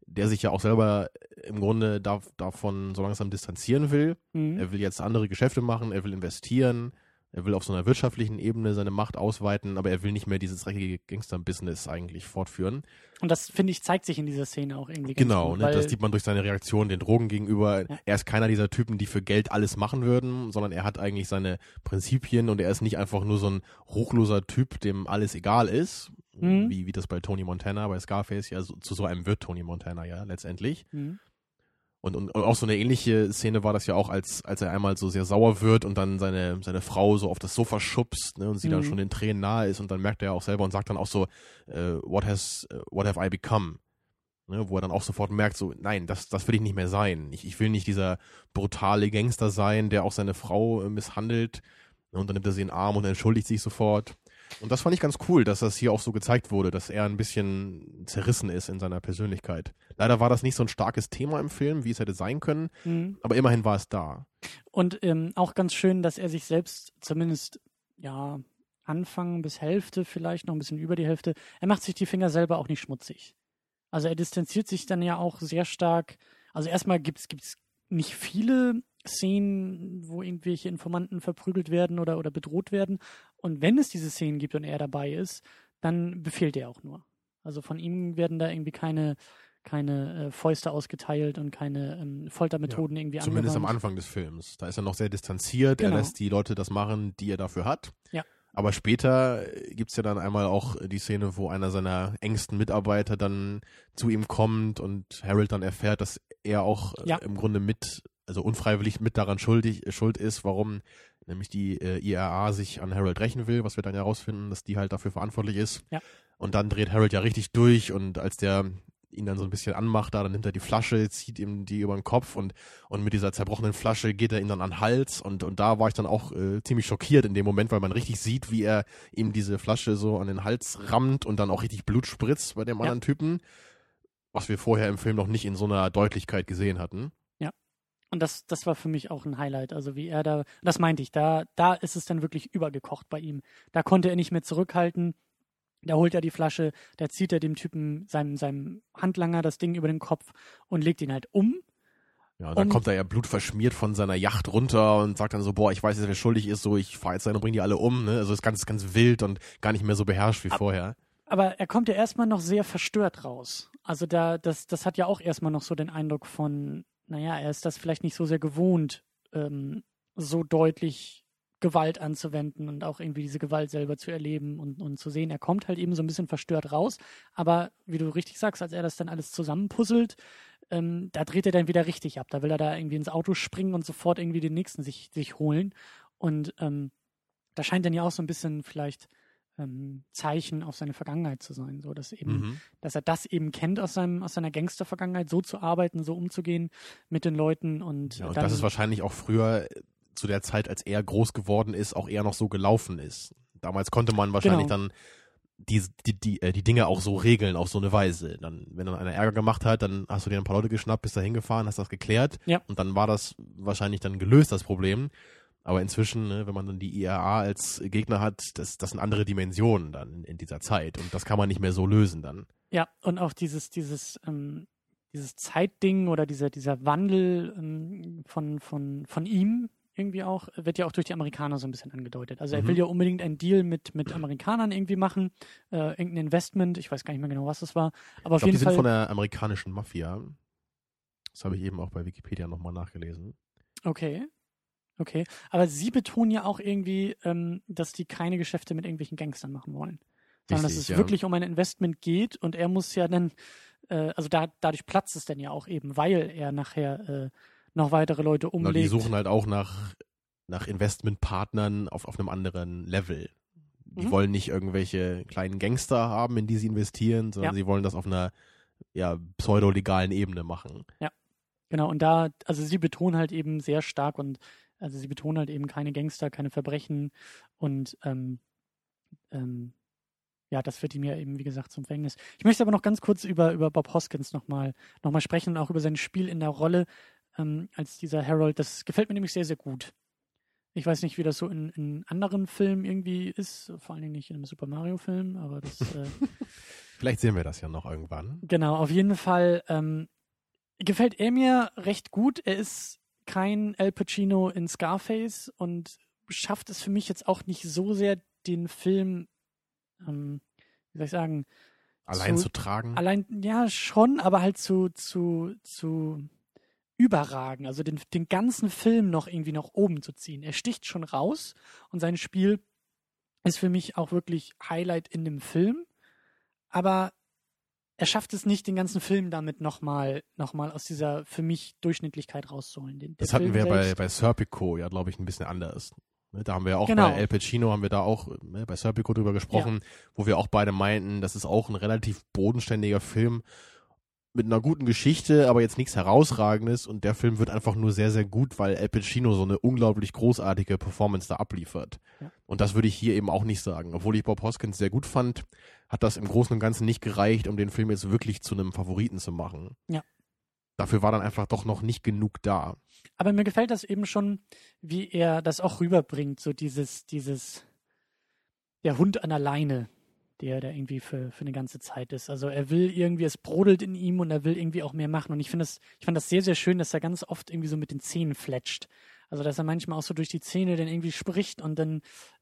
der sich ja auch selber im Grunde da, davon so langsam distanzieren will. Mhm. Er will jetzt andere Geschäfte machen, er will investieren, er will auf so einer wirtschaftlichen Ebene seine Macht ausweiten, aber er will nicht mehr dieses dreckige Gangster-Business eigentlich fortführen. Und das, finde ich, zeigt sich in dieser Szene auch irgendwie ganz Genau, gut. ne, das sieht man durch seine Reaktion den Drogen gegenüber. Ja. Er ist keiner dieser Typen, die für Geld alles machen würden, sondern er hat eigentlich seine Prinzipien und er ist nicht einfach nur so ein ruchloser Typ, dem alles egal ist, Mhm. wie, wie das bei Tony Montana, bei Scarface ja so, zu so einem wird Tony Montana ja letztendlich. Mhm. Und, und, auch so eine ähnliche Szene war das ja auch, als, als er einmal so sehr sauer wird und dann seine, seine Frau so auf das Sofa schubst ne, und sie dann Mhm. schon den Tränen nahe ist und dann merkt er ja auch selber und sagt dann auch so, äh, what has, äh, what have I become? Ne, wo er dann auch sofort merkt, so, nein, das, das will ich nicht mehr sein. Ich, ich will nicht dieser brutale Gangster sein, der auch seine Frau äh, misshandelt. Ne, und dann nimmt er sie in den Arm und entschuldigt sich sofort. Und das fand ich ganz cool, dass das hier auch so gezeigt wurde, dass er ein bisschen zerrissen ist in seiner Persönlichkeit. Leider war das nicht so ein starkes Thema im Film, wie es hätte sein können, Mhm. aber immerhin war es da. Und ähm, auch ganz schön, dass er sich selbst zumindest, ja, Anfang bis Hälfte, vielleicht noch ein bisschen über die Hälfte, er macht sich die Finger selber auch nicht schmutzig. Also er distanziert sich dann ja auch sehr stark. Also erstmal gibt es nicht viele Szenen, wo irgendwelche Informanten verprügelt werden oder, oder bedroht werden. Und wenn es diese Szenen gibt und er dabei ist, dann befehlt er auch nur. Also von ihm werden da irgendwie keine, keine äh, Fäuste ausgeteilt und keine ähm, Foltermethoden ja, irgendwie Zumindest angewandt. am Anfang des Films. Da ist er noch sehr distanziert. Genau. Er lässt die Leute das machen, die er dafür hat. Ja. Aber später gibt's ja dann einmal auch die Szene, wo einer seiner engsten Mitarbeiter dann zu ihm kommt und Harold dann erfährt, dass er auch äh, Ja. im Grunde mit, also unfreiwillig mit daran schuldig, schuld ist, warum nämlich die äh, IRA sich an Harold rächen will, was wir dann ja herausfinden, dass die halt dafür verantwortlich ist. Ja. Und dann dreht Harold ja richtig durch und als der ihn dann so ein bisschen anmacht, da, dann nimmt er die Flasche, zieht ihm die über den Kopf und, und mit dieser zerbrochenen Flasche geht er ihm dann an den Hals und, und da war ich dann auch äh, ziemlich schockiert in dem Moment, weil man richtig sieht, wie er ihm diese Flasche so an den Hals rammt und dann auch richtig Blut spritzt bei dem Ja. anderen Typen, was wir vorher im Film noch nicht in so einer Deutlichkeit gesehen hatten. Und das, das war für mich auch ein Highlight. Also wie er da, das meinte ich, da, da ist es dann wirklich übergekocht bei ihm. Da konnte er nicht mehr zurückhalten. Da holt er die Flasche, da zieht er dem Typen, seinem, seinem Handlanger, das Ding über den Kopf und legt ihn halt um. Ja, und dann Und- kommt er ja blutverschmiert von seiner Yacht runter und sagt dann so, boah, ich weiß jetzt, wer schuldig ist, so, ich fahr jetzt rein und bring die alle um, ne? Also ist ganz, ganz wild und gar nicht mehr so beherrscht wie Ab- vorher. Aber er kommt ja erstmal noch sehr verstört raus. Also da, das, das hat ja auch erstmal noch so den Eindruck von, naja, er ist das vielleicht nicht so sehr gewohnt, ähm, so deutlich Gewalt anzuwenden und auch irgendwie diese Gewalt selber zu erleben und, und zu sehen. Er kommt halt eben so ein bisschen verstört raus, aber wie du richtig sagst, als er das dann alles zusammenpuzzelt, ähm, da dreht er dann wieder richtig ab. Da will er da irgendwie ins Auto springen und sofort irgendwie den nächsten sich, sich holen. Und ähm, da scheint dann ja auch so ein bisschen vielleicht ähm, Zeichen auf seine Vergangenheit zu sein, so dass eben, Mhm. dass er das eben kennt aus seinem aus seiner Gangster-Vergangenheit, so zu arbeiten, so umzugehen mit den Leuten und, Ja, und dann, das ist wahrscheinlich auch früher äh, zu der Zeit, als er groß geworden ist, auch eher noch so gelaufen ist. Damals konnte man wahrscheinlich Genau. dann die, die, die, äh, die Dinge auch so regeln, auf so eine Weise. Dann, wenn dann einer Ärger gemacht hat, dann hast du dir ein paar Leute geschnappt, bist da hingefahren, hast das geklärt Ja. und dann war das wahrscheinlich dann gelöst, das Problem. Aber inzwischen, ne, wenn man dann die IRA als Gegner hat, das, das sind andere Dimensionen dann in, dieser Zeit und das kann man nicht mehr so lösen dann. ja und auch dieses dieses ähm, dieses Zeitding oder dieser dieser Wandel ähm, von von von ihm irgendwie auch wird ja auch durch die Amerikaner so ein bisschen angedeutet. Also er Mhm. will ja unbedingt einen Deal mit mit Amerikanern irgendwie machen, äh, irgendein Investment. Ich weiß gar nicht mehr genau, was das war, aber auf Ich glaube, die sind Fall. von der amerikanischen Mafia. Das habe ich eben auch bei Wikipedia nochmal nachgelesen. Okay. Okay. Aber sie betonen ja auch irgendwie, ähm, dass die keine Geschäfte mit irgendwelchen Gangstern machen wollen. Sondern dass Richtig, es ja. wirklich um ein Investment geht und er muss ja dann, äh, also da, dadurch platzt es dann ja auch eben, weil er nachher äh, noch weitere Leute Genau, umlegt. die suchen halt auch nach, nach Investmentpartnern auf, auf einem anderen Level. Die Mhm. wollen nicht irgendwelche kleinen Gangster haben, in die sie investieren, sondern Ja. sie wollen das auf einer ja, pseudo-legalen Ebene machen. Genau, und da, also sie betonen halt eben sehr stark und also sie betonen halt eben keine Gangster, keine Verbrechen und ähm, ähm, ja, das wird ihm ja eben, wie gesagt, zum Verhängnis. Ich möchte aber noch ganz kurz über, über Bob Hoskins nochmal noch mal sprechen und auch über sein Spiel in der Rolle ähm, als dieser Harold. Das gefällt mir nämlich sehr, sehr gut. Ich weiß nicht, wie das so in, in anderen Filmen irgendwie ist, vor allen Dingen nicht in einem Super Mario-Film, aber das äh, Vielleicht sehen wir das ja noch irgendwann. Genau, auf jeden Fall ähm, gefällt er mir recht gut. Er ist kein Al Pacino in Scarface und schafft es für mich jetzt auch nicht so sehr, den Film, ähm, wie soll ich sagen, Allein Zu- zu tragen. allein, ja, schon, aber halt zu, zu, zu überragen, also den, den ganzen Film noch irgendwie nach oben zu ziehen. Er sticht schon raus und sein Spiel ist für mich auch wirklich Highlight in dem Film, aber er schafft es nicht, den ganzen Film damit nochmal noch mal aus dieser für mich Durchschnittlichkeit rauszuholen. Den, Das hatten Film wir bei, selbst- bei Serpico ja, glaube ich, ein bisschen anders. Ne, Da haben wir auch Genau. bei El Pacino haben wir da auch ne, bei Serpico drüber gesprochen, wo wir auch beide meinten, das ist auch ein relativ bodenständiger Film mit einer guten Geschichte, aber jetzt nichts herausragendes und der Film wird einfach nur sehr, sehr gut, weil El Pacino so eine unglaublich großartige Performance da abliefert. Ja. Und das würde ich hier eben auch nicht sagen. Obwohl ich Bob Hoskins sehr gut fand, hat das im Großen und Ganzen nicht gereicht, um den Film jetzt wirklich zu einem Favoriten zu machen. Ja. Dafür war dann einfach doch noch nicht genug da. Aber mir gefällt das eben schon, wie er das auch rüberbringt, so dieses, dieses, der Hund an der Leine, der da irgendwie für, für eine ganze Zeit ist. Also er will irgendwie, es brodelt in ihm und er will irgendwie auch mehr machen. Und ich finde das, ich fand das sehr, sehr schön, dass er ganz oft irgendwie so mit den Zähnen fletscht. Also dass er manchmal auch so durch die Zähne dann irgendwie spricht und dann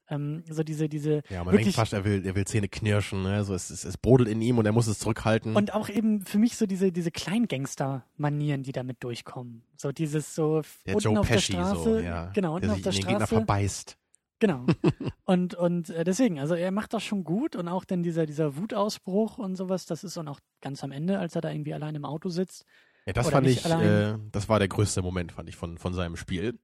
Ähm, so diese, diese. Ja, man denkt fast, er will, er will Zähne knirschen, ne? So, es, es, es brodelt in ihm und er muss es zurückhalten. Und auch eben für mich so diese, diese Kleingangster-Manieren, die damit durchkommen. So dieses so der unten Joe auf Pesci, der Straße. so, ja. Genau, unten der auf sich der in den Gegner Straße. verbeißt. Genau. und und äh, deswegen, also er macht das schon gut und auch dann dieser, dieser Wutausbruch und sowas, das ist dann auch ganz am Ende, als er da irgendwie allein im Auto sitzt. Ja, das fand ich, äh, das war der größte Moment, fand ich, von, von seinem Spiel.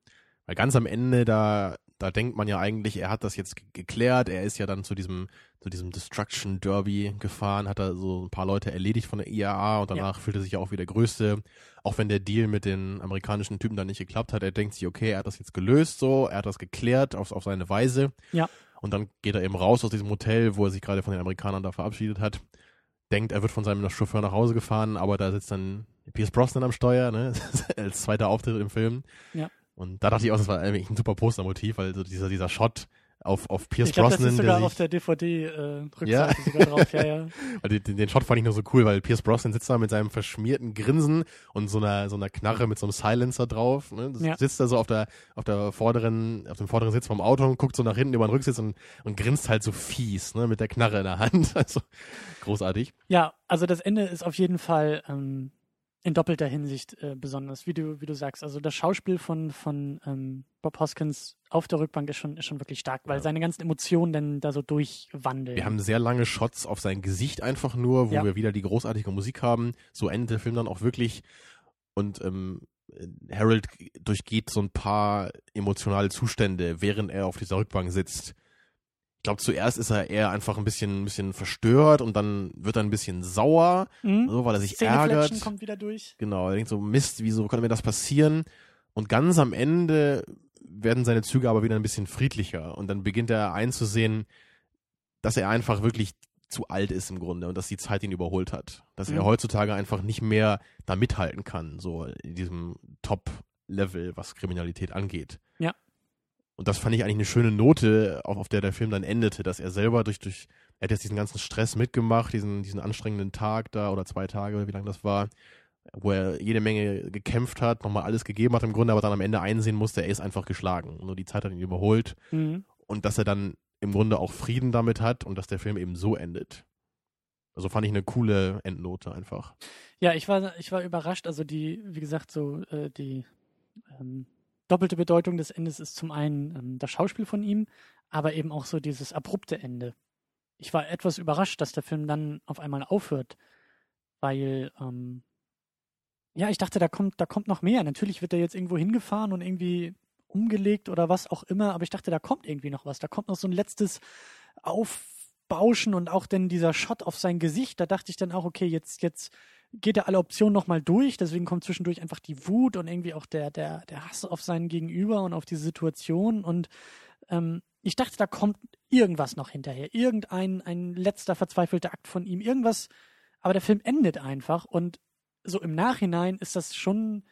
Weil ganz am Ende, da, da denkt man ja eigentlich, er hat das jetzt ge- geklärt, er ist ja dann zu diesem, zu diesem Destruction Derby gefahren, hat da so ein paar Leute erledigt von der IAA und danach fühlt er sich ja auch wie der Größte. Auch wenn der Deal mit den amerikanischen Typen dann nicht geklappt hat, er denkt sich, okay, er hat das jetzt gelöst so, er hat das geklärt auf, auf seine Weise. Ja. Und dann geht er eben raus aus diesem Hotel, wo er sich gerade von den Amerikanern da verabschiedet hat. Denkt, er wird von seinem Chauffeur nach Hause gefahren, aber da sitzt dann Pierce Brosnan am Steuer, ne? als zweiter Auftritt im Film. Ja. Und da dachte ich auch, das war eigentlich ein super Postermotiv, weil so dieser, dieser Shot auf, auf Pierce ich glaube, das Brosnan, ist sogar der auf der DVD-Rückseite Ja. äh, sogar drauf. Ja, ja. also den, den Shot fand ich nur so cool, weil Pierce Brosnan sitzt da mit seinem verschmierten Grinsen und so einer, so einer Knarre mit so einem Silencer drauf, ne? Das Ja. Sitzt da so auf der, auf der vorderen, auf dem vorderen Sitz vom Auto und guckt so nach hinten über den Rücksitz und, und grinst halt so fies, ne? Mit der Knarre in der Hand. Also, großartig. Ja, also das Ende ist auf jeden Fall ähm, in doppelter Hinsicht äh, besonders, wie du, wie du sagst. Also das Schauspiel von, von ähm, Bob Hoskins auf der Rückbank ist schon, ist schon wirklich stark, weil Ja. seine ganzen Emotionen dann da so durchwandeln. Wir haben sehr lange Shots auf sein Gesicht einfach nur, wo Ja. wir wieder die großartige Musik haben. So endet der Film dann auch wirklich. Und ähm, Harold durchgeht so ein paar emotionale Zustände, während er auf dieser Rückbank sitzt. Ich glaube, zuerst ist er eher einfach ein bisschen, ein bisschen verstört und dann wird er ein bisschen sauer, Mhm. so, weil er sich ärgert. kommt wieder durch. Genau, er denkt so, Mist, wieso konnte mir das passieren? Und ganz am Ende werden seine Züge aber wieder ein bisschen friedlicher und dann beginnt er einzusehen, dass er einfach wirklich zu alt ist im Grunde und dass die Zeit ihn überholt hat. Dass er Mhm. heutzutage einfach nicht mehr da mithalten kann, so in diesem Top-Level, was Kriminalität angeht. Ja. Und das fand ich eigentlich eine schöne Note, auf, auf der der Film dann endete, dass er selber durch, durch, er hat jetzt diesen ganzen Stress mitgemacht, diesen, diesen anstrengenden Tag da oder zwei Tage, wie lange das war, wo er jede Menge gekämpft hat, nochmal alles gegeben hat im Grunde, aber dann am Ende einsehen musste, er ist einfach geschlagen. Nur die Zeit hat ihn überholt Mhm. und dass er dann im Grunde auch Frieden damit hat und dass der Film eben so endet. Also fand ich eine coole Endnote einfach. Ja, ich war, ich war überrascht. Also die, wie gesagt, so äh, die ähm, doppelte Bedeutung des Endes ist zum einen ähm, das Schauspiel von ihm, aber eben auch so dieses abrupte Ende. Ich war etwas überrascht, dass der Film dann auf einmal aufhört, weil ähm, ja, ich dachte, da kommt, da kommt noch mehr. Natürlich wird er jetzt irgendwo hingefahren und irgendwie umgelegt oder was auch immer, aber ich dachte, da kommt irgendwie noch was. Da kommt noch so ein letztes Aufbauschen und auch dann dieser Shot auf sein Gesicht. Da dachte ich dann auch, okay, jetzt, jetzt geht er alle Optionen nochmal durch, deswegen kommt zwischendurch einfach die Wut und irgendwie auch der, der, der Hass auf seinen Gegenüber und auf die Situation. Und ähm, ich dachte, da kommt irgendwas noch hinterher. Irgendein ein letzter verzweifelter Akt von ihm, irgendwas, aber der Film endet einfach und so im Nachhinein ist das schon,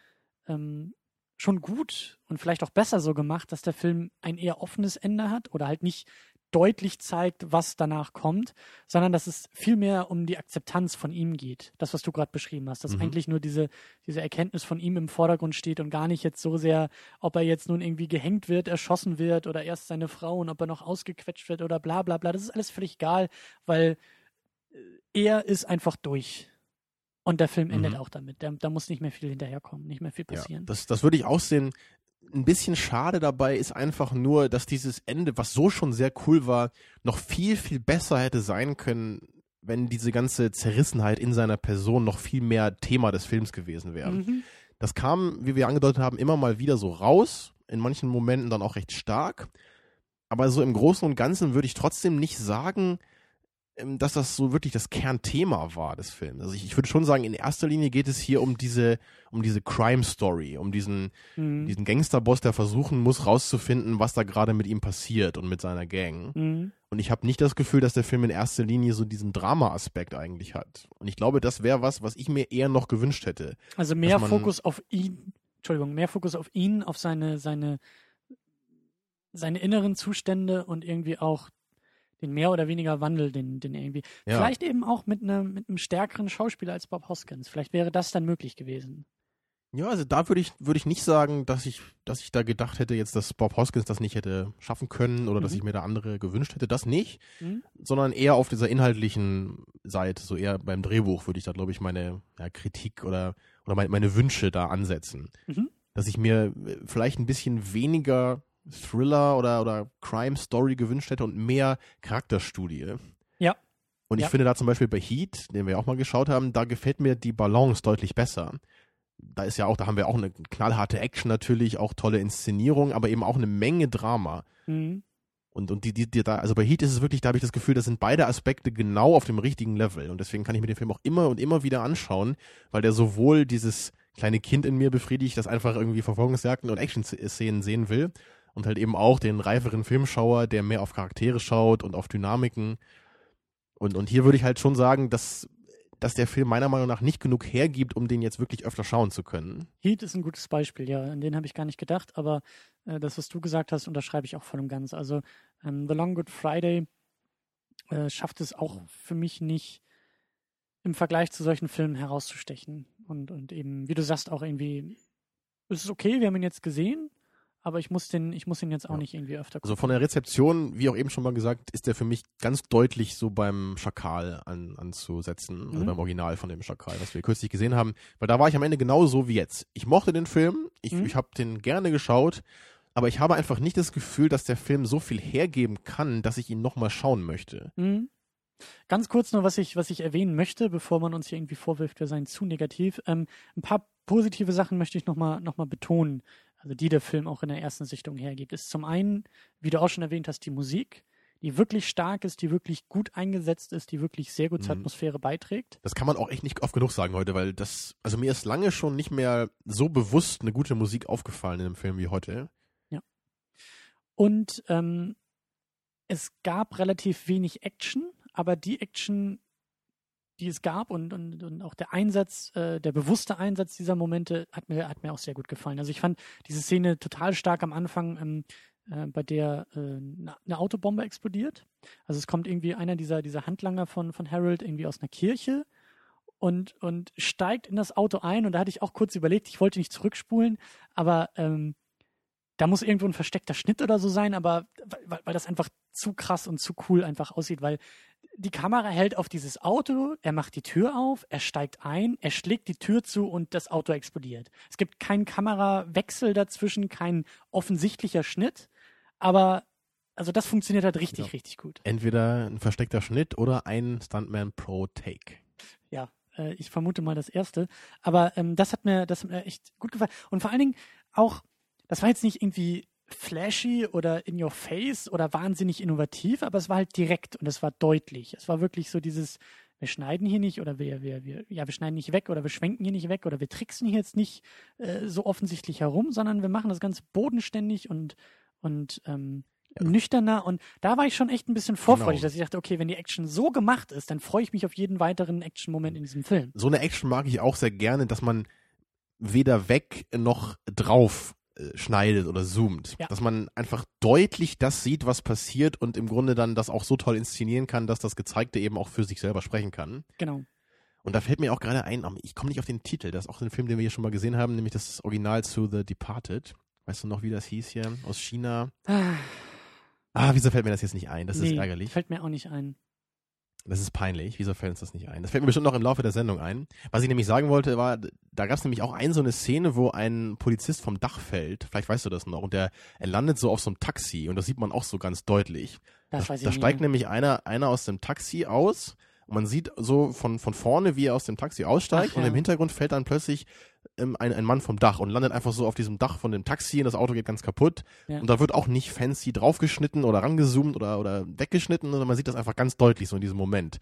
ähm, schon gut und vielleicht auch besser so gemacht, dass der Film ein eher offenes Ende hat oder halt nicht deutlich zeigt, was danach kommt, sondern dass es viel mehr um die Akzeptanz von ihm geht. Das, was du gerade beschrieben hast, dass Mhm. eigentlich nur diese, diese Erkenntnis von ihm im Vordergrund steht und gar nicht jetzt so sehr, ob er jetzt nun irgendwie gehängt wird, erschossen wird oder erst seine Frau und ob er noch ausgequetscht wird oder bla bla bla. Das ist alles völlig egal, weil äh, er ist einfach durch. Und der Film endet Mhm. auch damit. Da, da muss nicht mehr viel hinterherkommen, nicht mehr viel passieren. Ja, das, das würde ich auch sehen. Ein bisschen schade dabei ist einfach nur, dass dieses Ende, was so schon sehr cool war, noch viel, viel besser hätte sein können, wenn diese ganze Zerrissenheit in seiner Person noch viel mehr Thema des Films gewesen wäre. Mhm. Das kam, wie wir angedeutet haben, immer mal wieder so raus, in manchen Momenten dann auch recht stark. Aber so im Großen und Ganzen würde ich trotzdem nicht sagen, dass das so wirklich das Kernthema war des Films. Also ich, ich würde schon sagen, in erster Linie geht es hier um diese, um diese Crime Story, um diesen, Mhm. diesen Gangsterboss, der versuchen muss, rauszufinden, was da gerade mit ihm passiert und mit seiner Gang. Mhm. Und ich habe nicht das Gefühl, dass der Film in erster Linie so diesen Drama-Aspekt eigentlich hat. Und ich glaube, das wäre was, was ich mir eher noch gewünscht hätte. Also mehr Fokus auf ihn, Entschuldigung, mehr Fokus auf ihn, auf seine, seine, seine inneren Zustände und irgendwie auch den mehr oder weniger Wandel, den, den er irgendwie. Ja. Vielleicht eben auch mit einem, mit einem stärkeren Schauspieler als Bob Hoskins. Vielleicht wäre das dann möglich gewesen. Ja, also da würde ich, würde ich nicht sagen, dass ich, dass ich da gedacht hätte, jetzt, dass Bob Hoskins das nicht hätte schaffen können oder mhm. dass ich mir da andere gewünscht hätte. Das nicht, mhm. sondern eher auf dieser inhaltlichen Seite, so eher beim Drehbuch würde ich da, glaube ich, meine ja, Kritik oder, oder meine, meine Wünsche da ansetzen. Mhm. Dass ich mir vielleicht ein bisschen weniger Thriller oder, oder Crime Story gewünscht hätte und mehr Charakterstudie. Ja. Und ich ja. finde da zum Beispiel bei Heat, den wir auch mal geschaut haben, da gefällt mir die Balance deutlich besser da ist ja auch, da haben wir auch eine knallharte Action natürlich, auch tolle Inszenierung, aber eben auch eine Menge Drama. Mhm. Und, und die, die, die da, also bei Heat ist es wirklich, da habe ich das Gefühl, das sind beide Aspekte genau auf dem richtigen Level. Und deswegen kann ich mir den Film auch immer und immer wieder anschauen, weil der sowohl dieses kleine Kind in mir befriedigt, das einfach irgendwie Verfolgungsjagden und Action-Szenen sehen will, und halt eben auch den reiferen Filmschauer, der mehr auf Charaktere schaut und auf Dynamiken. Und, und hier würde ich halt schon sagen, dass dass der Film meiner Meinung nach nicht genug hergibt, um den jetzt wirklich öfter schauen zu können. Heat ist ein gutes Beispiel, ja. An den habe ich gar nicht gedacht, aber äh, das, was du gesagt hast, unterschreibe ich auch voll und ganz. Also ähm, The Long Good Friday äh, schafft es auch für mich nicht, im Vergleich zu solchen Filmen herauszustechen. Und, und eben, wie du sagst, auch irgendwie, es ist okay, wir haben ihn jetzt gesehen, aber ich muss den, ich muss ihn jetzt auch ja. nicht irgendwie öfter gucken. Also von der Rezeption, wie auch eben schon mal gesagt, ist der für mich ganz deutlich so beim Schakal an, anzusetzen, also mhm. also beim Original von dem Schakal, was wir kürzlich gesehen haben, weil da war ich am Ende genauso wie jetzt. Ich mochte den Film, ich, mhm. ich habe den gerne geschaut, aber ich habe einfach nicht das Gefühl, dass der Film so viel hergeben kann, dass ich ihn nochmal schauen möchte. Mhm. Ganz kurz nur, was ich, was ich erwähnen möchte, bevor man uns hier irgendwie vorwirft, wir seien zu negativ. Ähm, ein paar positive Sachen möchte ich nochmal noch mal betonen also die der Film auch in der ersten Sichtung hergibt, ist zum einen, wie du auch schon erwähnt hast, die Musik, die wirklich stark ist, die wirklich gut eingesetzt ist, die wirklich sehr gut zur mhm. Atmosphäre beiträgt. Das kann man auch echt nicht oft genug sagen heute, weil das, also mir ist lange schon nicht mehr so bewusst eine gute Musik aufgefallen in einem Film wie heute. Ja. Und ähm, es gab relativ wenig Action, aber die Action, die es gab und, und, und auch der Einsatz, äh, der bewusste Einsatz dieser Momente hat mir, hat mir auch sehr gut gefallen. Also ich fand diese Szene total stark am Anfang, ähm, äh, bei der äh, eine Autobombe explodiert. Also es kommt irgendwie einer dieser, dieser Handlanger von, von Harold irgendwie aus einer Kirche und, und steigt in das Auto ein und da hatte ich auch kurz überlegt, ich wollte nicht zurückspulen, aber ähm, da muss irgendwo ein versteckter Schnitt oder so sein, aber weil, weil das einfach zu krass und zu cool einfach aussieht, weil die Kamera hält auf dieses Auto, er macht die Tür auf, er steigt ein, er schlägt die Tür zu und das Auto explodiert. Es gibt keinen Kamerawechsel dazwischen, kein offensichtlicher Schnitt, aber also das funktioniert halt richtig, genau. richtig gut. Entweder ein versteckter Schnitt oder ein Stuntman Pro Take. Ja, äh, ich vermute mal das erste, aber ähm, das hat mir, das hat mir echt gut gefallen und vor allen Dingen auch, das war jetzt nicht irgendwie flashy oder in your face oder wahnsinnig innovativ, aber es war halt direkt und es war deutlich. Es war wirklich so dieses, wir schneiden hier nicht oder wir, wir, wir, ja, wir schneiden nicht weg oder wir schwenken hier nicht weg oder wir tricksen hier jetzt nicht äh, so offensichtlich herum, sondern wir machen das Ganze bodenständig und, und ähm, ja. nüchterner. Und da war ich schon echt ein bisschen vorfreudig, genau. dass ich dachte, okay, wenn die Action so gemacht ist, dann freue ich mich auf jeden weiteren Action-Moment in diesem Film. So eine Action mag ich auch sehr gerne, dass man weder weg noch drauf schneidet oder zoomt. Ja. Dass man einfach deutlich das sieht, was passiert und im Grunde dann das auch so toll inszenieren kann, dass das Gezeigte eben auch für sich selber sprechen kann. Genau. Und da fällt mir auch gerade ein, ich komme nicht auf den Titel, das ist auch ein Film, den wir hier schon mal gesehen haben, nämlich das Original zu The Departed. Weißt du noch, wie das hieß hier? Aus China. Ah, ah wieso fällt mir das jetzt nicht ein? Das nee, ist ärgerlich. Fällt mir auch nicht ein. Das ist peinlich. Wieso fällt uns das nicht ein? Das fällt mir bestimmt noch im Laufe der Sendung ein. Was ich nämlich sagen wollte, war, da gab es nämlich auch ein so eine Szene, wo ein Polizist vom Dach fällt. Vielleicht weißt du das noch. Und der, er landet so auf so einem Taxi und das sieht man auch so ganz deutlich. Das da, da steigt nämlich einer, einer aus dem Taxi aus und man sieht so von, von vorne, wie er aus dem Taxi aussteigt Ach, und im Hintergrund fällt dann plötzlich ähm, ein, ein Mann vom Dach und landet einfach so auf diesem Dach von dem Taxi und das Auto geht ganz kaputt. Ja. Und da wird auch nicht fancy draufgeschnitten oder rangezoomt oder, oder weggeschnitten, sondern man sieht das einfach ganz deutlich so in diesem Moment.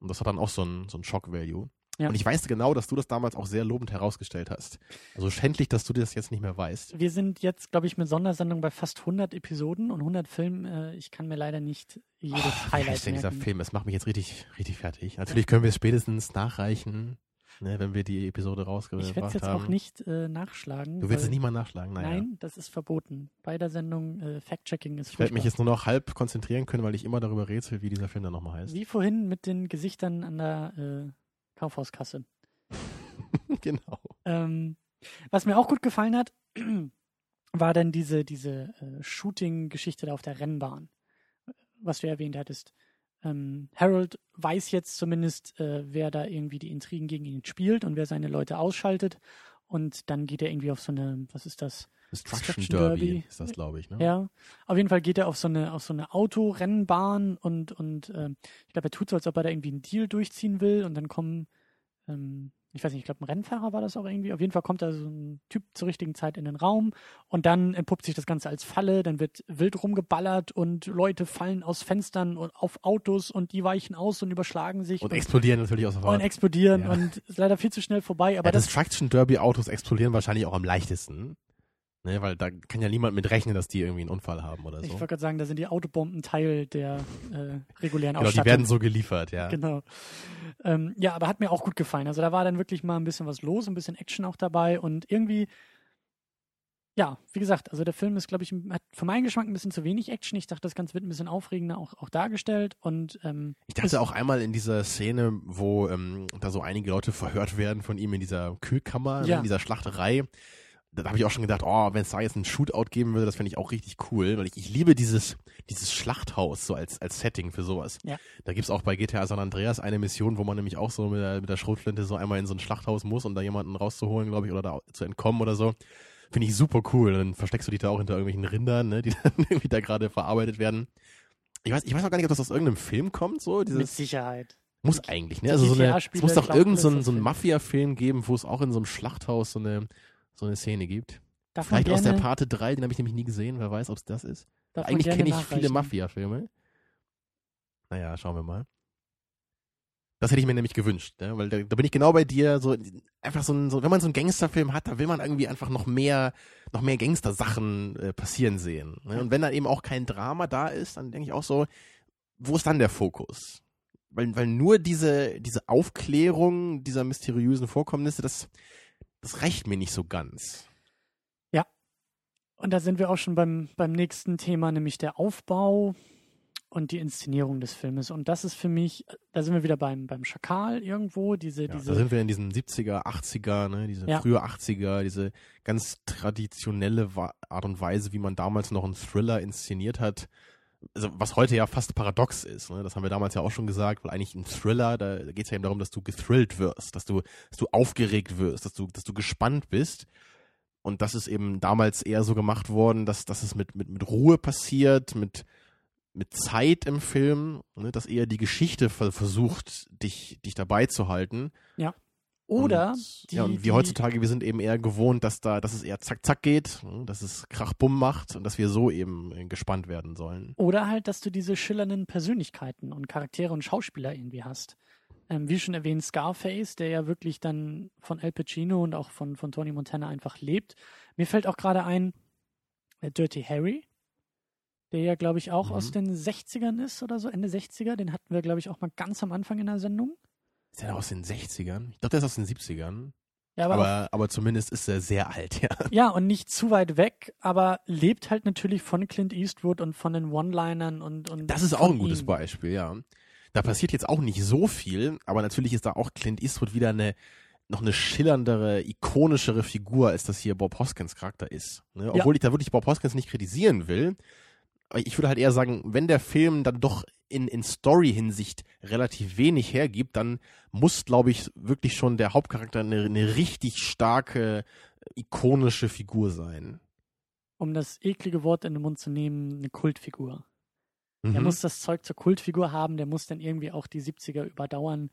Und das hat dann auch so ein, so ein Shock-Value. Ja. Und ich weiß genau, dass du das damals auch sehr lobend herausgestellt hast. Also schändlich, dass du das jetzt nicht mehr weißt. Wir sind jetzt, glaube ich, mit Sondersendung bei fast 100 Episoden und 100 Filmen. Äh, ich kann mir leider nicht jedes oh, Highlight wie heißt denn dieser Film? Es macht mich jetzt richtig, richtig fertig. Natürlich können wir es spätestens nachreichen ne, wenn wir die Episode rausgebracht haben. Ich werde es jetzt auch nicht äh, nachschlagen. Du willst es nicht mal nachschlagen? Naja. Nein, das ist verboten. Bei der Sendung äh, Fact-Checking ist Ich werde mich jetzt nur noch halb konzentrieren können, weil ich immer darüber rätsel, wie dieser Film dann nochmal heißt. Wie vorhin mit den Gesichtern an der äh, Kaufhauskasse. genau. Ähm, Was mir auch gut gefallen hat, war dann diese, diese äh, Shooting-Geschichte da auf der Rennbahn, was du erwähnt hattest. Ähm, Harold weiß jetzt zumindest, äh, wer da irgendwie die Intrigen gegen ihn spielt und wer seine Leute ausschaltet. Und dann geht er irgendwie auf so eine, was ist das? Destruction, Derby, Derby, ist das, glaube ich. Ne? Ja, auf jeden Fall geht er auf so eine, auf so eine Autorennbahn und, und äh, ich glaube, er tut so, als ob er da irgendwie einen Deal durchziehen will und dann kommen ähm, ich weiß nicht, ich glaube, ein Rennfahrer war das auch irgendwie. Auf jeden Fall kommt da so ein Typ zur richtigen Zeit in den Raum und dann entpuppt sich das Ganze als Falle, dann wird wild rumgeballert und Leute fallen aus Fenstern und auf Autos und die weichen aus und überschlagen sich. Und, und explodieren natürlich aus der Fahrt. Und explodieren ja. und ist leider viel zu schnell vorbei. Aber ja, das, das Traction Derby Autos explodieren wahrscheinlich auch am leichtesten. Ne, weil da kann ja niemand mit rechnen, dass die irgendwie einen Unfall haben oder so. Ich wollte gerade sagen, da sind die Autobomben Teil der äh, regulären genau, Ausstattung. die werden so geliefert, ja. Genau. Ähm, ja, aber hat mir auch gut gefallen. Also da war dann wirklich mal ein bisschen was los, ein bisschen Action auch dabei und irgendwie, ja, wie gesagt, also der Film ist, glaube ich, hat für meinen Geschmack ein bisschen zu wenig Action. Ich dachte, das Ganze wird ein bisschen aufregender auch, auch dargestellt und ähm, Ich dachte auch einmal in dieser Szene, wo ähm, da so einige Leute verhört werden von ihm in dieser Kühlkammer, ne, Ja. in dieser Schlachterei da habe ich auch schon gedacht, oh, wenn es da jetzt einen Shootout geben würde, das fände ich auch richtig cool, weil ich, ich liebe dieses, dieses Schlachthaus so als, als Setting für sowas. Ja. Da gibt's auch bei GTA San Andreas eine Mission, wo man nämlich auch so mit der, mit der Schrotflinte so einmal in so ein Schlachthaus muss, um da jemanden rauszuholen, glaube ich, oder da zu entkommen oder so. Finde ich super cool. Dann versteckst du dich da auch hinter irgendwelchen Rindern, ne, die dann irgendwie da gerade verarbeitet werden. Ich weiß, ich weiß auch gar nicht, ob das aus irgendeinem Film kommt, so. Dieses, mit Sicherheit. Muss eigentlich, ne? Also so eine, es muss doch irgendeinen so, ein, so einen Mafia-Film geben, wo es auch in so einem Schlachthaus so eine, so eine Szene gibt. Darf Vielleicht man aus der gerne- Pate 3, den habe ich nämlich nie gesehen, wer weiß, ob es das ist. Eigentlich gerne kenne ich viele. Mafia-Filme. Naja, schauen wir mal. Das hätte ich mir nämlich gewünscht, ne? weil da, da bin ich genau bei dir. So einfach so ein, so, wenn man so einen Gangsterfilm hat, da will man irgendwie einfach noch mehr, noch mehr Gangster-Sachen äh, passieren sehen. Ne? Und wenn dann eben auch kein Drama da ist, dann denke ich auch so, wo ist dann der Fokus? Weil, weil nur diese, diese Aufklärung dieser mysteriösen Vorkommnisse, das, das reicht mir nicht so ganz. Und da sind wir auch schon beim, beim nächsten Thema, nämlich der Aufbau und die Inszenierung des Filmes. Und das ist für mich, da sind wir wieder beim, beim Schakal irgendwo, diese, Ja, diese. da sind wir in diesen 70er, 80er, ne, diese Ja. frühe 80er, diese ganz traditionelle Art und Weise, wie man damals noch einen Thriller inszeniert hat. Also, was heute ja fast paradox ist, ne? das haben wir damals ja auch schon gesagt, weil eigentlich ein Thriller, da geht es ja eben darum, dass du gethrillt wirst, dass du, dass du aufgeregt wirst, dass du, dass du gespannt bist. Und das ist eben damals eher so gemacht worden, dass, dass es mit, mit, mit Ruhe passiert, mit, mit Zeit im Film, ne? dass eher die Geschichte ver versucht, dich, dich dabei zu halten. Oder und, die, ja, und wir heutzutage, wir sind eben eher gewohnt, dass da, dass es eher zack zack geht, ne, dass es Krachbumm macht und dass wir so eben äh, gespannt werden sollen. Oder halt, dass du diese schillernden Persönlichkeiten und Charaktere und Schauspieler irgendwie hast. Ähm, wie schon erwähnt, Scarface, der ja wirklich dann von Al Pacino und auch von, von Tony Montana einfach lebt. Mir fällt auch gerade ein, äh, Dirty Harry, der ja, glaube ich, auch Mhm. aus den 60ern ist oder so, Ende 60er. Den hatten wir, glaube ich, auch mal ganz am Anfang in der Sendung. Ist der aus den 60ern? Ich glaube, der ist aus den 70ern. Ja, aber, Aber, aber zumindest ist er sehr alt, ja. ja, und nicht zu weit weg, aber lebt halt natürlich von Clint Eastwood und von den One-Linern und, und. Das ist auch ein gutes ihm. Beispiel, ja. Da passiert jetzt auch nicht so viel, aber natürlich ist da auch Clint Eastwood wieder eine noch eine schillerndere, ikonischere Figur, als das hier Bob Hoskins Charakter ist. Ne? Obwohl ich da wirklich Bob Hoskins nicht kritisieren will. Ich würde halt eher sagen, wenn der Film dann doch in, in Story-Hinsicht relativ wenig hergibt, dann muss, glaube ich, wirklich schon der Hauptcharakter eine, eine richtig starke, ikonische Figur sein. Um das eklige Wort in den Mund zu nehmen, eine Kultfigur. Der Mhm. muss das Zeug zur Kultfigur haben, der muss dann irgendwie auch die 70er überdauern,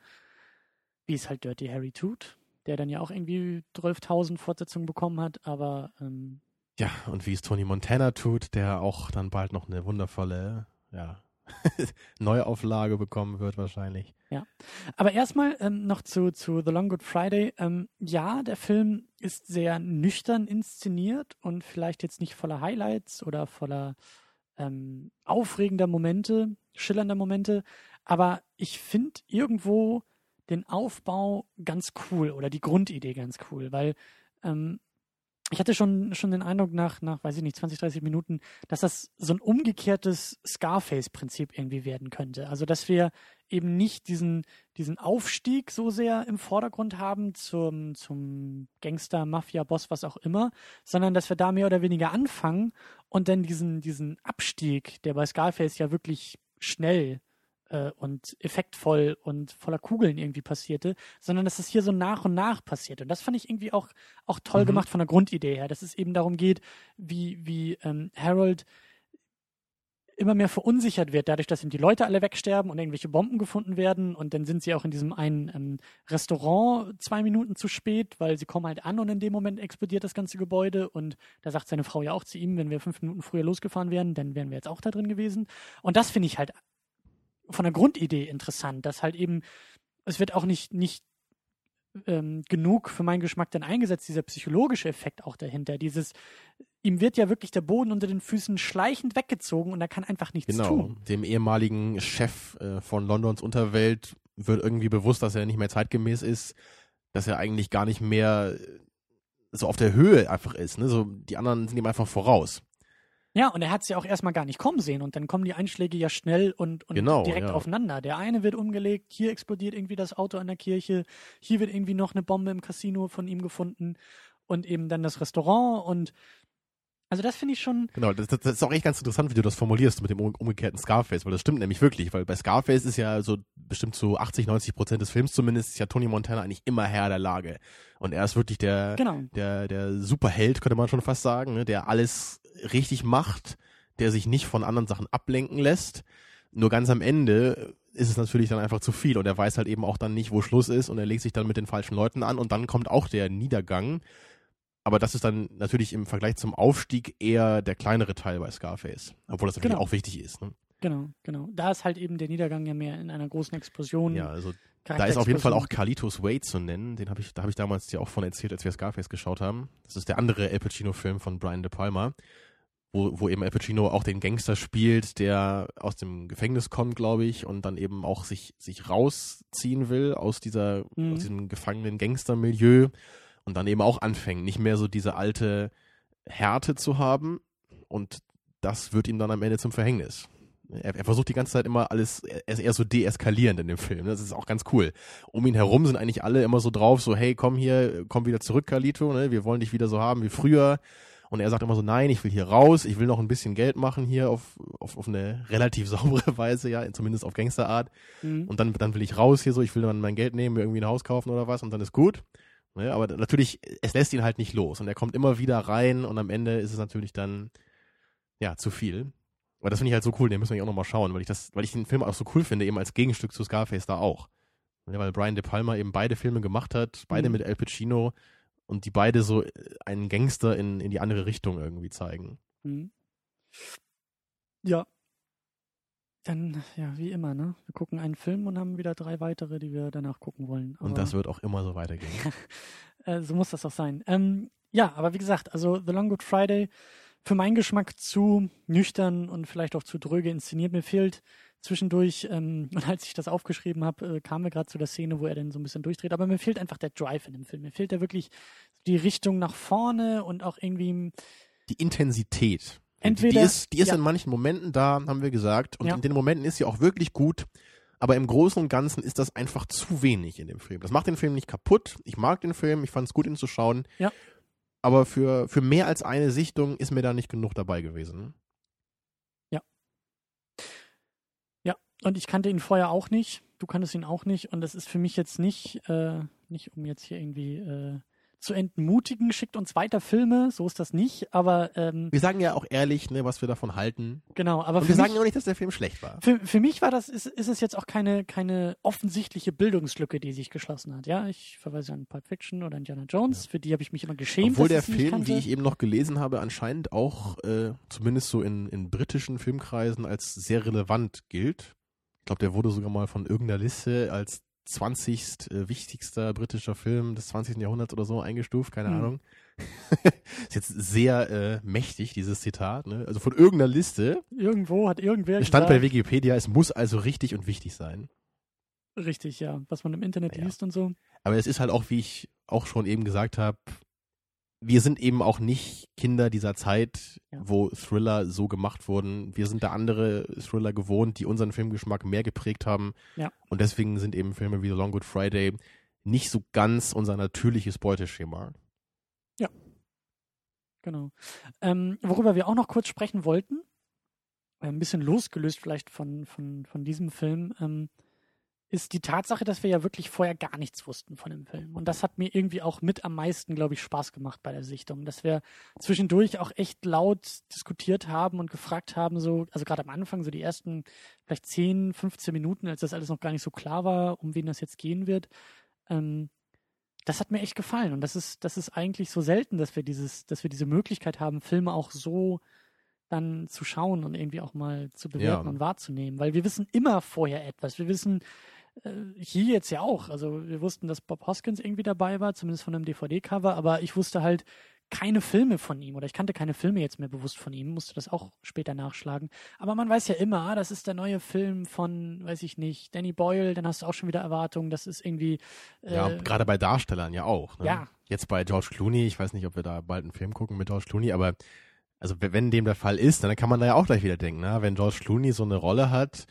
wie es halt Dirty Harry tut, der dann ja auch irgendwie 12.000 Fortsetzungen bekommen hat, aber ähm, Ja, und wie es Tony Montana tut, der auch dann bald noch eine wundervolle, ja, Neuauflage bekommen wird wahrscheinlich. aber erstmal ähm, noch zu, zu The Long Good Friday. Ähm, ja, der Film ist sehr nüchtern inszeniert und vielleicht jetzt nicht voller Highlights oder voller ähm, aufregender Momente, schillernder Momente, aber ich finde irgendwo den Aufbau ganz cool oder die Grundidee ganz cool, weil ähm, ich hatte schon, schon den Eindruck nach, nach, weiß ich nicht, 20, 30 Minuten, dass das so ein umgekehrtes Scarface-Prinzip irgendwie werden könnte. Also, dass wir eben nicht diesen, diesen Aufstieg so sehr im Vordergrund haben zum, zum Gangster, Mafia, Boss, was auch immer, sondern dass wir da mehr oder weniger anfangen und dann diesen, diesen Abstieg, der bei Scarface ja wirklich schnell äh, und effektvoll und voller Kugeln irgendwie passierte, sondern dass es hier so nach und nach passiert. Und das fand ich irgendwie auch, auch toll mhm. gemacht von der Grundidee her, dass es eben darum geht, wie, wie ähm, Harold immer mehr verunsichert wird, dadurch, dass ihm die Leute alle wegsterben und irgendwelche Bomben gefunden werden. Und dann sind sie auch in diesem einen ähm, Restaurant zwei Minuten zu spät, weil sie kommen halt an und in dem Moment explodiert das ganze Gebäude. Und da sagt seine Frau ja auch zu ihm, wenn wir fünf Minuten früher losgefahren wären, dann wären wir jetzt auch da drin gewesen. Und das finde ich halt von der Grundidee interessant, dass halt eben, es wird auch nicht, nicht ähm, genug für meinen Geschmack dann eingesetzt, dieser psychologische Effekt auch dahinter. Dieses, ihm wird ja wirklich der Boden unter den Füßen schleichend weggezogen und er kann einfach nichts genau. tun. Dem ehemaligen Chef äh, von Londons Unterwelt wird irgendwie bewusst, dass er nicht mehr zeitgemäß ist, dass er eigentlich gar nicht mehr so auf der Höhe einfach ist. Ne? So, die anderen sind ihm einfach voraus. Ja, und er hat es ja auch erstmal gar nicht kommen sehen und dann kommen die Einschläge ja schnell und, und genau, direkt ja. aufeinander. Der eine wird umgelegt, hier explodiert irgendwie das Auto an der Kirche, hier wird irgendwie noch eine Bombe im Casino von ihm gefunden und eben dann das Restaurant und also das finde ich schon. Genau, das, das, ist auch echt ganz interessant, wie du das formulierst mit dem umgekehrten Scarface, weil das stimmt nämlich wirklich, weil bei Scarface ist ja so bestimmt zu so 80, 90 Prozent des Films zumindest ist ja Tony Montana eigentlich immer Herr der Lage. Und er ist wirklich der, genau. der, der Superheld, könnte man schon fast sagen, ne, der alles richtig macht, der sich nicht von anderen Sachen ablenken lässt. Nur ganz am Ende ist es natürlich dann einfach zu viel und er weiß halt eben auch dann nicht, wo Schluss ist und er legt sich dann mit den falschen Leuten an und dann kommt auch der Niedergang. Aber das ist dann natürlich im Vergleich zum Aufstieg eher der kleinere Teil bei Scarface, obwohl das natürlich genau. auch wichtig ist. Ne? Genau, genau. Da ist halt eben der Niedergang ja mehr in einer großen Explosion. Ja, also da ist auf jeden Fall auch Carlitos Way zu nennen. Den habe ich, da habe ich damals dir auch von erzählt, als wir Scarface geschaut haben. Das ist der andere El Pacino-Film von Brian De Palma wo, wo eben Al Pacino auch den Gangster spielt, der aus dem Gefängnis kommt, glaube ich, und dann eben auch sich, sich rausziehen will aus dieser, mhm. aus diesem gefangenen Gangstermilieu und dann eben auch anfängt, nicht mehr so diese alte Härte zu haben und das wird ihm dann am Ende zum Verhängnis. Er, er versucht die ganze Zeit immer alles, er ist eher so deeskalierend in dem Film. Das ist auch ganz cool. Um ihn herum sind eigentlich alle immer so drauf, so, hey, komm hier, komm wieder zurück, Carlito, ne? wir wollen dich wieder so haben wie früher und er sagt immer so, nein, ich will hier raus, ich will noch ein bisschen Geld machen hier auf, auf, auf eine relativ saubere Weise, ja, zumindest auf Gangsterart. Mhm. Und dann, dann will ich raus hier so, ich will dann mein Geld nehmen, mir irgendwie ein Haus kaufen oder was und dann ist gut. Ne, aber natürlich, es lässt ihn halt nicht los und er kommt immer wieder rein und am Ende ist es natürlich dann, ja, zu viel. Aber das finde ich halt so cool, den müssen wir auch nochmal schauen, weil ich das, weil ich den Film auch so cool finde, eben als Gegenstück zu Scarface da auch. Ja, weil Brian De Palma eben beide Filme gemacht hat, beide mhm. mit El Pacino und die beide so äh, einen Gangster in, in die andere Richtung irgendwie zeigen. Mhm. Ja. Dann, ja, wie immer, ne? Wir gucken einen Film und haben wieder drei weitere, die wir danach gucken wollen. Aber, und das wird auch immer so weitergehen. äh, so muss das auch sein. Ähm, ja, aber wie gesagt, also The Long Good Friday für meinen Geschmack zu nüchtern und vielleicht auch zu dröge inszeniert. Mir fehlt zwischendurch, ähm, und als ich das aufgeschrieben habe, äh, kamen wir gerade zu der Szene, wo er dann so ein bisschen durchdreht. Aber mir fehlt einfach der Drive in dem Film. Mir fehlt da wirklich die Richtung nach vorne und auch irgendwie die Intensität. Entweder, die ist, die ist ja. in manchen Momenten da, haben wir gesagt. Und ja. in den Momenten ist sie auch wirklich gut. Aber im Großen und Ganzen ist das einfach zu wenig in dem Film. Das macht den Film nicht kaputt. Ich mag den Film. Ich fand es gut, ihn zu schauen. Ja. Aber für, für mehr als eine Sichtung ist mir da nicht genug dabei gewesen. Und ich kannte ihn vorher auch nicht. Du kanntest ihn auch nicht. Und das ist für mich jetzt nicht, äh, nicht um jetzt hier irgendwie äh, zu entmutigen, schickt uns weiter Filme, so ist das nicht, aber ähm, Wir sagen ja auch ehrlich, ne, was wir davon halten. Genau, aber Und wir sagen ja auch nicht, dass der Film schlecht war. Für, für mich war das, ist, ist es jetzt auch keine, keine offensichtliche Bildungslücke, die sich geschlossen hat. Ja, ich verweise an Pulp Fiction oder Indiana Jones, ja. für die habe ich mich immer geschämt. Obwohl der Film, wie ich eben noch gelesen habe, anscheinend auch äh, zumindest so in, in britischen Filmkreisen als sehr relevant gilt. Ich glaube, der wurde sogar mal von irgendeiner Liste als 20. Äh, wichtigster britischer Film des 20. Jahrhunderts oder so eingestuft, keine mhm. Ahnung. ist jetzt sehr äh, mächtig, dieses Zitat. Ne? Also von irgendeiner Liste. Irgendwo hat irgendwer Es stand gesagt, bei Wikipedia, es muss also richtig und wichtig sein. Richtig, ja. Was man im Internet ja. liest und so. Aber es ist halt auch, wie ich auch schon eben gesagt habe, wir sind eben auch nicht Kinder dieser Zeit, Ja. wo Thriller so gemacht wurden. Wir sind da andere Thriller gewohnt, die unseren Filmgeschmack mehr geprägt haben. Ja. Und deswegen sind eben Filme wie The Long Good Friday nicht so ganz unser natürliches Beuteschema. Genau. Ähm, worüber wir auch noch kurz sprechen wollten, äh, ein bisschen losgelöst vielleicht von, von, von diesem Film, ähm, ist die Tatsache, dass wir ja wirklich vorher gar nichts wussten von dem Film. Und das hat mir irgendwie auch mit am meisten, glaube ich, Spaß gemacht bei der Sichtung, dass wir zwischendurch auch echt laut diskutiert haben und gefragt haben, so, also gerade am Anfang, so die ersten vielleicht 10, 15 Minuten, als das alles noch gar nicht so klar war, um wen das jetzt gehen wird, ähm, das hat mir echt gefallen. Und das ist, das ist eigentlich so selten, dass wir dieses, dass wir diese Möglichkeit haben, Filme auch so dann zu schauen und irgendwie auch mal zu bewerten Ja. und wahrzunehmen. Weil wir wissen immer vorher etwas. Wir wissen hier jetzt ja auch. Also wir wussten, dass Bob Hoskins irgendwie dabei war, zumindest von einem DVD-Cover, aber ich wusste halt keine Filme von ihm oder ich kannte keine Filme jetzt mehr bewusst von ihm, musste das auch später nachschlagen. Aber man weiß ja immer, ah, das ist der neue Film von, weiß ich nicht, Danny Boyle, dann hast du auch schon wieder Erwartungen, das ist irgendwie äh, Ja, gerade bei Darstellern ja auch. Ne? Ja. Jetzt bei George Clooney, ich weiß nicht, ob wir da bald einen Film gucken mit George Clooney, aber also wenn dem der Fall ist, dann kann man da ja auch gleich wieder denken, na, wenn George Clooney so eine Rolle hat,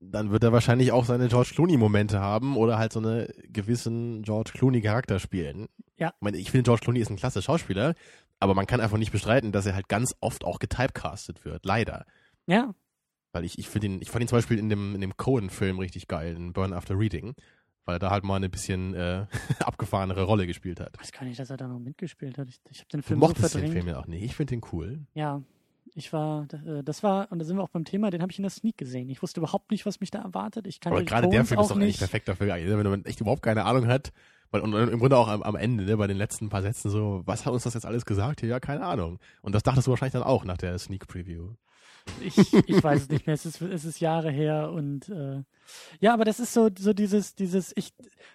dann wird er wahrscheinlich auch seine George Clooney-Momente haben oder halt so eine gewissen George Clooney-Charakter spielen. Ja. Ich, meine, ich finde, George Clooney ist ein klasse Schauspieler, aber man kann einfach nicht bestreiten, dass er halt ganz oft auch getypecastet wird, leider. ja, Weil ich, ich finde ihn, ich fand ihn zum Beispiel in dem, in dem Cohen-Film richtig geil, in Burn After Reading, weil er da halt mal eine bisschen äh, abgefahrenere Rolle gespielt hat. Ich weiß gar nicht, dass er da noch mitgespielt hat. Ich, ich habe den Du Film so mochtest den verdrängt. Film ja auch nicht. Ich finde den cool. Ja, ich war, äh, das war, und da sind wir auch beim Thema, den habe ich in der Sneak gesehen. Ich wusste überhaupt nicht, was mich da erwartet. Ich kannte Aber gerade der Film ist doch eigentlich perfekt dafür geeignet, wenn man echt überhaupt keine Ahnung hat. Weil, und im Grunde auch am, am Ende, ne, bei den letzten paar Sätzen so, was hat uns das jetzt alles gesagt? Ja, keine Ahnung. Und das dachtest du wahrscheinlich dann auch nach der Sneak Preview. Ich, ich weiß es nicht mehr. Es ist, es ist Jahre her und äh, ja, aber das ist so, so dieses, dieses, ich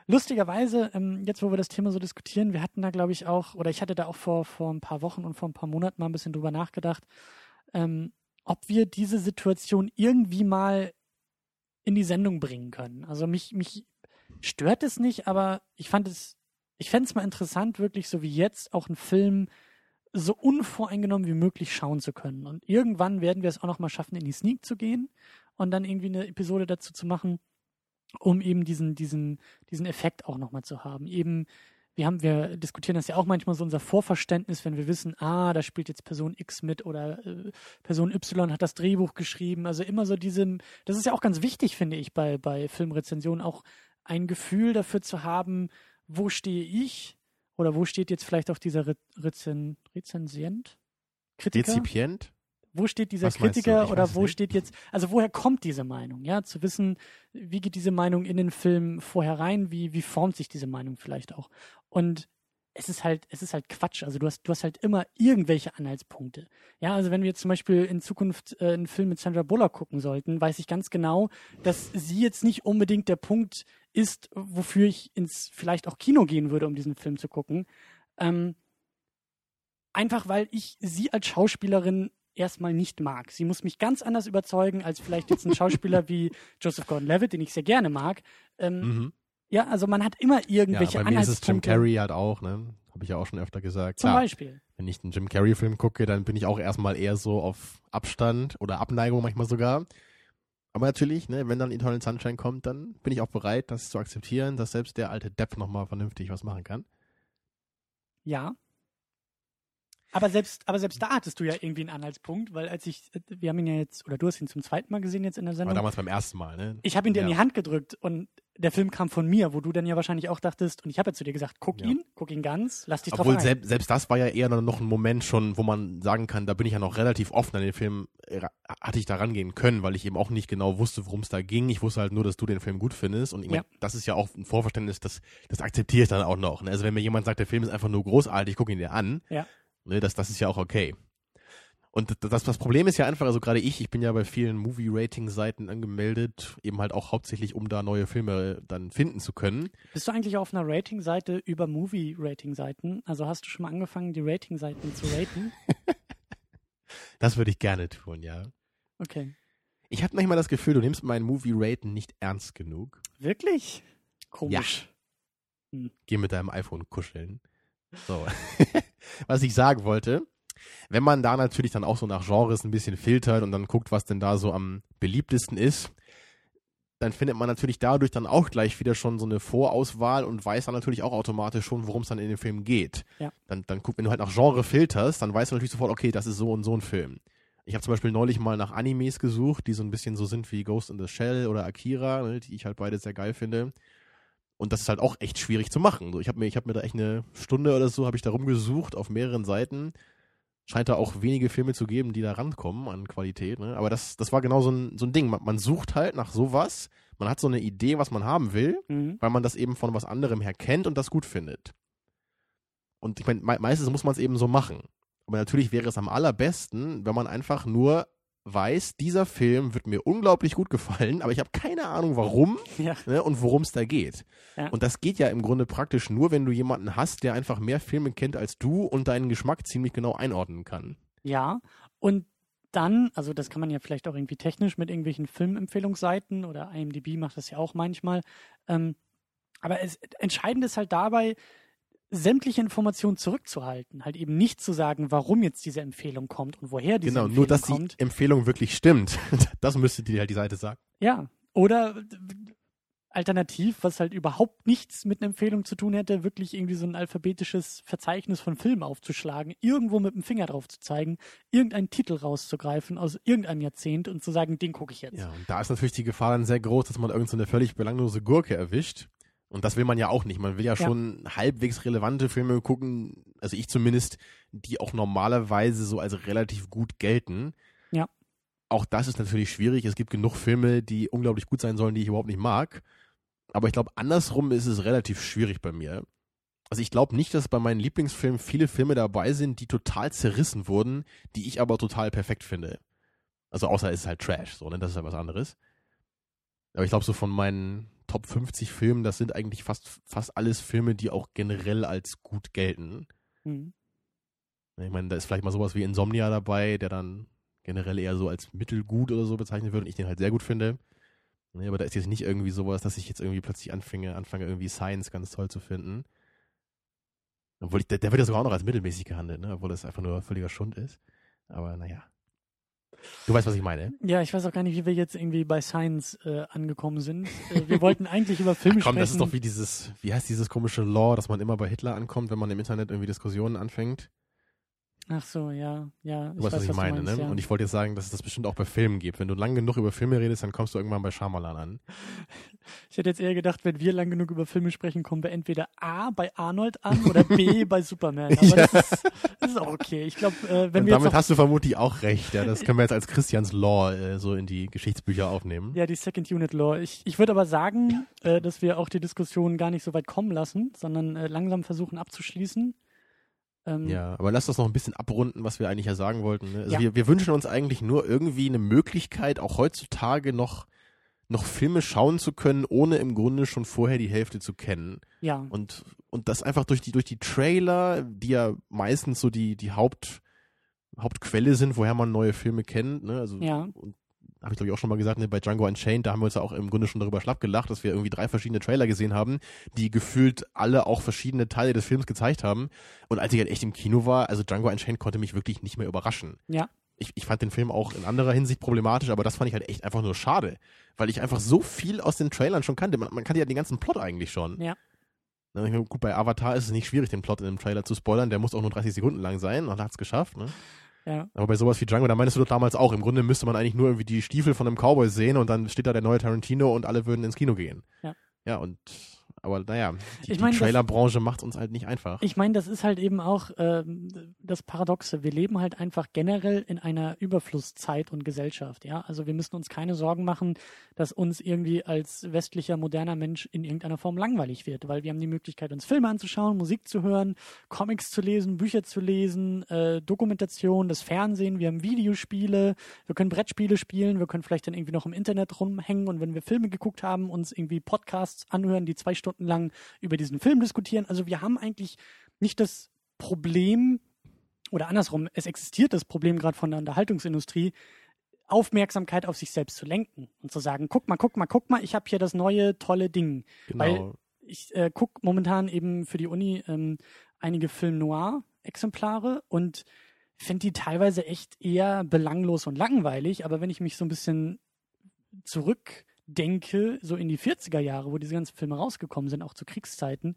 lustigerweise, ähm, jetzt wo wir das Thema so diskutieren, wir hatten da, glaube ich, auch, oder ich hatte da auch vor, vor ein paar Wochen und vor ein paar Monaten mal ein bisschen drüber nachgedacht, ähm, ob wir diese Situation irgendwie mal in die Sendung bringen können. Also mich, mich stört es nicht, aber ich fand es, ich fände es mal interessant, wirklich so wie jetzt auch einen Film so unvoreingenommen wie möglich schauen zu können. Und irgendwann werden wir es auch noch mal schaffen, in die Sneak zu gehen und dann irgendwie eine Episode dazu zu machen, um eben diesen, diesen, diesen Effekt auch noch mal zu haben. Eben, wir haben, wir diskutieren das ja auch manchmal so unser Vorverständnis, wenn wir wissen, ah, da spielt jetzt Person X mit oder äh, Person Y hat das Drehbuch geschrieben. Also immer so diesem, das ist ja auch ganz wichtig, finde ich, bei, bei Filmrezensionen auch ein Gefühl dafür zu haben, wo stehe ich oder wo steht jetzt vielleicht auch dieser Re Rezen Rezensient? Kritiker? Rezipient? Wo steht dieser Was? Kritiker oder wo nicht. steht jetzt, also woher kommt diese Meinung? Ja, zu wissen, wie geht diese Meinung in den Film vorher rein, wie, wie formt sich diese Meinung vielleicht auch? Und es ist halt, es ist halt Quatsch. Also du hast, du hast halt immer irgendwelche Anhaltspunkte. Ja, also wenn wir jetzt zum Beispiel in Zukunft äh, einen Film mit Sandra Bullock gucken sollten, weiß ich ganz genau, dass sie jetzt nicht unbedingt der Punkt ist, wofür ich ins vielleicht auch Kino gehen würde, um diesen Film zu gucken. Ähm, einfach weil ich sie als Schauspielerin erstmal nicht mag. Sie muss mich ganz anders überzeugen als vielleicht jetzt ein Schauspieler wie Joseph Gordon-Levitt, den ich sehr gerne mag. Ähm, Mhm. Ja, also man hat immer Ja, irgendwelche bei mir ist es Jim. Carrey halt auch, ne? Habe ich ja auch schon öfter gesagt. Zum Klar, Beispiel. wenn ich einen Jim Carrey-Film gucke, dann bin ich auch erstmal eher so auf Abstand oder Abneigung manchmal sogar. Aber natürlich, ne, wenn dann Eternal Sunshine kommt, dann bin ich auch bereit, das zu akzeptieren, dass selbst der alte Depp nochmal vernünftig was machen kann. Ja. Aber selbst, aber selbst da hattest du ja irgendwie einen Anhaltspunkt, weil als ich, wir haben ihn ja jetzt, oder du hast ihn zum zweiten Mal gesehen jetzt in der Aber Sendung. damals beim ersten Mal, ne? Ich habe ihn dir in Ja. die Hand gedrückt und der Film kam von mir, wo du dann ja wahrscheinlich auch dachtest, und ich habe ja zu dir gesagt, guck Ja. ihn, guck ihn ganz, lass dich drauf Obwohl ein. selbst, selbst das war ja eher noch ein Moment schon, wo man sagen kann, da bin ich ja noch relativ offen an den Film, äh, hatte ich da rangehen können, weil ich eben auch nicht genau wusste, worum es da ging. Ich wusste halt nur, dass du den Film gut findest. Und ich Ja. mein, das ist ja auch ein Vorverständnis, das, das akzeptiere ich dann auch noch. Ne? Also wenn mir jemand sagt, der Film ist einfach nur großartig, guck ihn dir an. Ja. Ne, das, das ist ja auch okay. Und das, das Problem ist ja einfach, also gerade ich, ich bin ja bei vielen Movie-Rating-Seiten angemeldet, eben halt auch hauptsächlich, um da neue Filme dann finden zu können. Bist du eigentlich auf einer Rating-Seite über Movie-Rating-Seiten? Also hast du schon mal angefangen, die Rating-Seiten zu raten? Das würde ich gerne tun, ja. Okay. Ich habe manchmal das Gefühl, du nimmst meinen Movie-Raten nicht ernst genug. Wirklich? Komisch. Geh mit deinem iPhone kuscheln. So. was ich sagen wollte, wenn man da natürlich dann auch so nach Genres ein bisschen filtert und dann guckt, was denn da so am beliebtesten ist, dann findet man natürlich dadurch dann auch gleich wieder schon so eine Vorauswahl und weiß dann natürlich auch automatisch schon, worum es dann in dem Film geht. Ja. Dann, dann guck, wenn du halt nach Genre filterst, dann weißt du natürlich sofort, okay, das ist so und so ein Film. Ich habe zum Beispiel neulich mal nach Animes gesucht, die so ein bisschen so sind wie Ghost in the Shell oder Akira, ne, die ich halt beide sehr geil finde. Und das ist halt auch echt schwierig zu machen. So, ich habe mir, ich habe mir da echt eine Stunde oder so habe ich da rumgesucht auf mehreren Seiten. Scheint da auch wenige Filme zu geben, die da rankommen an Qualität. Ne? Aber das, das war genau so ein, so ein Ding. Man, man sucht halt nach sowas. Man hat so eine Idee, was man haben will, Mhm. weil man das eben von was anderem her kennt und das gut findet. Und ich meine, me meistens muss man es eben so machen. Aber natürlich wäre es am allerbesten, wenn man einfach nur weiß, dieser Film wird mir unglaublich gut gefallen, aber ich habe keine Ahnung warum Ja. ne, und worum es da geht. Ja. Und das geht ja im Grunde praktisch nur, wenn du jemanden hast, der einfach mehr Filme kennt als du und deinen Geschmack ziemlich genau einordnen kann. Ja, und dann, also das kann man ja vielleicht auch irgendwie technisch mit irgendwelchen Filmempfehlungsseiten oder IMDb macht das ja auch manchmal. Ähm, aber es, entscheidend ist halt dabei, sämtliche Informationen zurückzuhalten. Halt eben nicht zu sagen, warum jetzt diese Empfehlung kommt und woher diese genau, Empfehlung nur dass kommt. die Empfehlung wirklich stimmt. Das müsste dir halt die Seite sagen. Ja, oder alternativ, was halt überhaupt nichts mit einer Empfehlung zu tun hätte, wirklich irgendwie so ein alphabetisches Verzeichnis von Filmen aufzuschlagen, irgendwo mit dem Finger drauf zu zeigen, irgendeinen Titel rauszugreifen aus irgendeinem Jahrzehnt und zu sagen, den gucke ich jetzt. Ja, und da ist natürlich die Gefahr dann sehr groß, dass man irgend so eine völlig belanglose Gurke erwischt. Und das will man ja auch nicht. Man will ja, Ja. schon halbwegs relevante Filme gucken, also ich zumindest, die auch normalerweise so als relativ gut gelten. Ja. Auch das ist natürlich schwierig. Es gibt genug Filme, die unglaublich gut sein sollen, die ich überhaupt nicht mag. Aber ich glaube, andersrum ist es relativ schwierig bei mir. Also ich glaube nicht, dass bei meinen Lieblingsfilmen viele Filme dabei sind, die total zerrissen wurden, die ich aber total perfekt finde. Also außer es ist halt Trash, so, ne? Das ist ja was anderes. Aber ich glaube, so von meinen Top 50 Filmen, das sind eigentlich fast, fast alles Filme, die auch generell als gut gelten. Mhm. Ich meine, da ist vielleicht mal sowas wie Insomnia dabei, der dann generell eher so als mittelgut oder so bezeichnet wird und ich den halt sehr gut finde. Nee, aber da ist jetzt nicht irgendwie sowas, dass ich jetzt irgendwie plötzlich anfange, anfange irgendwie Science ganz toll zu finden. Obwohl ich, der, der wird ja sogar auch noch als mittelmäßig gehandelt, ne? obwohl das einfach nur völliger Schund ist. Aber naja. Du weißt, was ich meine. Ja, ich weiß auch gar nicht, wie wir jetzt irgendwie bei Science äh, angekommen sind. Äh, wir wollten eigentlich über Filme Ach komm, sprechen. das ist doch wie dieses, wie heißt dieses komische Law, dass man immer bei Hitler ankommt, wenn man im Internet irgendwie Diskussionen anfängt. Ach so, ja, ja. Du weißt, was ich meine, meinst, ne? ja. Und ich wollte jetzt sagen, dass es das bestimmt auch bei Filmen gibt. Wenn du lang genug über Filme redest, dann kommst du irgendwann bei Shyamalan an. Ich hätte jetzt eher gedacht, wenn wir lang genug über Filme sprechen, kommen wir entweder A bei Arnold an oder B bei Superman. Aber Ja. das, ist, das ist auch okay. Ich glaube, äh, wenn Und wir damit hast du vermutlich auch recht. Ja, das können wir jetzt als Christians Law äh, so in die Geschichtsbücher aufnehmen. ja, die Second Unit Law. Ich, ich würde aber sagen, äh, dass wir auch die Diskussion gar nicht so weit kommen lassen, sondern äh, langsam versuchen abzuschließen. Ähm, Ja, aber lass das noch ein bisschen abrunden, was wir eigentlich ja sagen wollten. Ne? Also Ja. wir, wir wünschen uns eigentlich nur irgendwie eine Möglichkeit, auch heutzutage noch, noch Filme schauen zu können, ohne im Grunde schon vorher die Hälfte zu kennen. ja. Und, und das einfach durch die, durch die Trailer, die ja meistens so die, die Haupt, Hauptquelle sind, woher man neue Filme kennt. Ne? Also Ja. Habe ich glaube ich auch schon mal gesagt, ne, bei Django Unchained, da haben wir uns ja auch im Grunde schon darüber schlapp gelacht, dass wir irgendwie drei verschiedene Trailer gesehen haben, die gefühlt alle auch verschiedene Teile des Films gezeigt haben. Und als ich halt echt im Kino war, also Django Unchained konnte mich wirklich nicht mehr überraschen. Ja. Ich, ich fand den Film auch in anderer Hinsicht problematisch, aber das fand ich halt echt einfach nur schade, weil ich einfach so viel aus den Trailern schon kannte. Man, man kannte ja den ganzen Plot eigentlich schon. Ja. Meine, Gut, bei Avatar ist es nicht schwierig, den Plot in einem Trailer zu spoilern. Der muss auch nur 30 Sekunden lang sein und hat es geschafft. Ne? Ja. Aber bei sowas wie Django, da meinst du doch damals auch, im Grunde müsste man eigentlich nur irgendwie die Stiefel von einem Cowboy sehen und dann steht da der neue Tarantino und alle würden ins Kino gehen. Ja. Ja, und, aber naja, die, Ich meine, die Trailerbranche macht uns halt nicht einfach. Ich meine, das ist halt eben auch ähm, das Paradoxe. Wir leben halt einfach generell in einer Überflusszeit und Gesellschaft, ja. Also wir müssen uns keine Sorgen machen, dass uns irgendwie als westlicher moderner Mensch in irgendeiner Form langweilig wird, weil wir haben die Möglichkeit, uns Filme anzuschauen, Musik zu hören, Comics zu lesen, Bücher zu lesen, äh, Dokumentation, das Fernsehen, wir haben Videospiele, wir können Brettspiele spielen, wir können vielleicht dann irgendwie noch im Internet rumhängen und wenn wir Filme geguckt haben, uns irgendwie Podcasts anhören, die zwei Stunden lang über diesen Film diskutieren. Also wir haben eigentlich nicht das Problem, oder andersrum, es existiert das Problem gerade von der Unterhaltungsindustrie, Aufmerksamkeit auf sich selbst zu lenken und zu sagen, guck mal, guck mal, guck mal, ich habe hier das neue tolle Ding. Genau. Weil ich äh, gucke momentan eben für die Uni ähm, einige Film Noir-Exemplare und finde die teilweise echt eher belanglos und langweilig. Aber wenn ich mich so ein bisschen zurückdenke, so in die 40er Jahre, wo diese ganzen Filme rausgekommen sind, auch zu Kriegszeiten,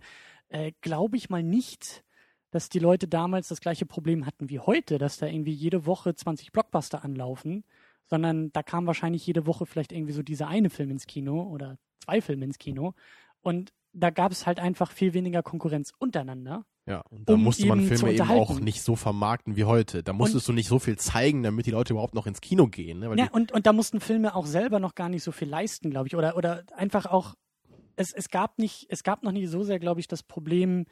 äh, glaube ich mal nicht, dass die Leute damals das gleiche Problem hatten wie heute, dass da irgendwie jede Woche 20 Blockbuster anlaufen, sondern da kam wahrscheinlich jede Woche vielleicht irgendwie so dieser eine Film ins Kino oder zwei Filme ins Kino. Und da gab es halt einfach viel weniger Konkurrenz untereinander. Ja, und da um musste man Filme eben auch nicht so vermarkten wie heute. Da musstest und, du nicht so viel zeigen, damit die Leute überhaupt noch ins Kino gehen. Ne? ja, und, und da mussten Filme auch selber noch gar nicht so viel leisten, glaube ich. Oder, oder einfach auch, es, es gab nicht, es gab noch nie so sehr, glaube ich, das Problem,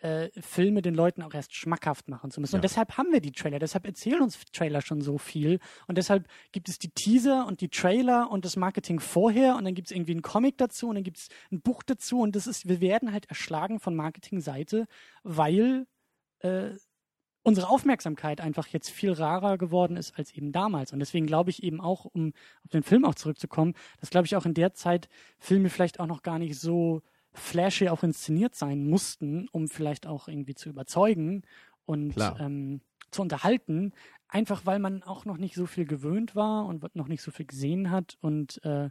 äh, Filme den Leuten auch erst schmackhaft machen zu müssen. Ja. Und deshalb haben wir die Trailer, deshalb erzählen uns Trailer schon so viel. Und deshalb gibt es die Teaser und die Trailer und das Marketing vorher und dann gibt es irgendwie einen Comic dazu und dann gibt es ein Buch dazu und das ist, wir werden halt erschlagen von Marketingseite, weil äh, unsere Aufmerksamkeit einfach jetzt viel rarer geworden ist als eben damals. Und deswegen glaube ich eben auch, um auf den Film auch zurückzukommen, dass glaube ich auch in der Zeit Filme vielleicht auch noch gar nicht so flashy auch inszeniert sein mussten, um vielleicht auch irgendwie zu überzeugen und ähm, zu unterhalten, einfach weil man auch noch nicht so viel gewöhnt war und noch nicht so viel gesehen hat und äh,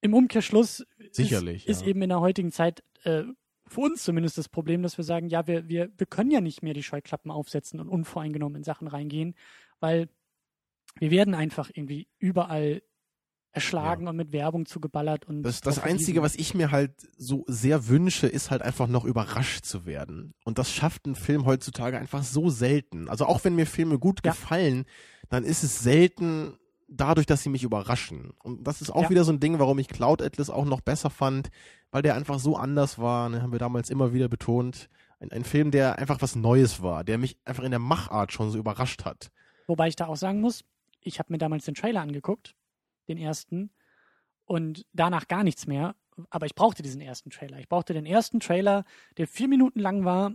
im Umkehrschluss Sicherlich, ist, ja. ist, eben in der heutigen Zeit äh, für uns zumindest das Problem, dass wir sagen, ja, wir, wir, wir können ja nicht mehr die Scheuklappen aufsetzen und unvoreingenommen in Sachen reingehen, weil wir werden einfach irgendwie überall erschlagen ja. und mit Werbung zugeballert und. Das, das Einzige, was ich mir halt so sehr wünsche, ist halt einfach noch überrascht zu werden. Und das schafft ein Film heutzutage einfach so selten. Also auch wenn mir Filme gut ja. gefallen, dann ist es selten dadurch, dass sie mich überraschen. Und das ist auch ja. wieder so ein Ding, warum ich Cloud Atlas auch noch besser fand, weil der einfach so anders war, ne, haben wir damals immer wieder betont. Ein, ein Film, der einfach was Neues war, der mich einfach in der Machart schon so überrascht hat. Wobei ich da auch sagen muss, ich habe mir damals den Trailer angeguckt den ersten, und danach gar nichts mehr. Aber ich brauchte diesen ersten Trailer. Ich brauchte den ersten Trailer, der vier Minuten lang war,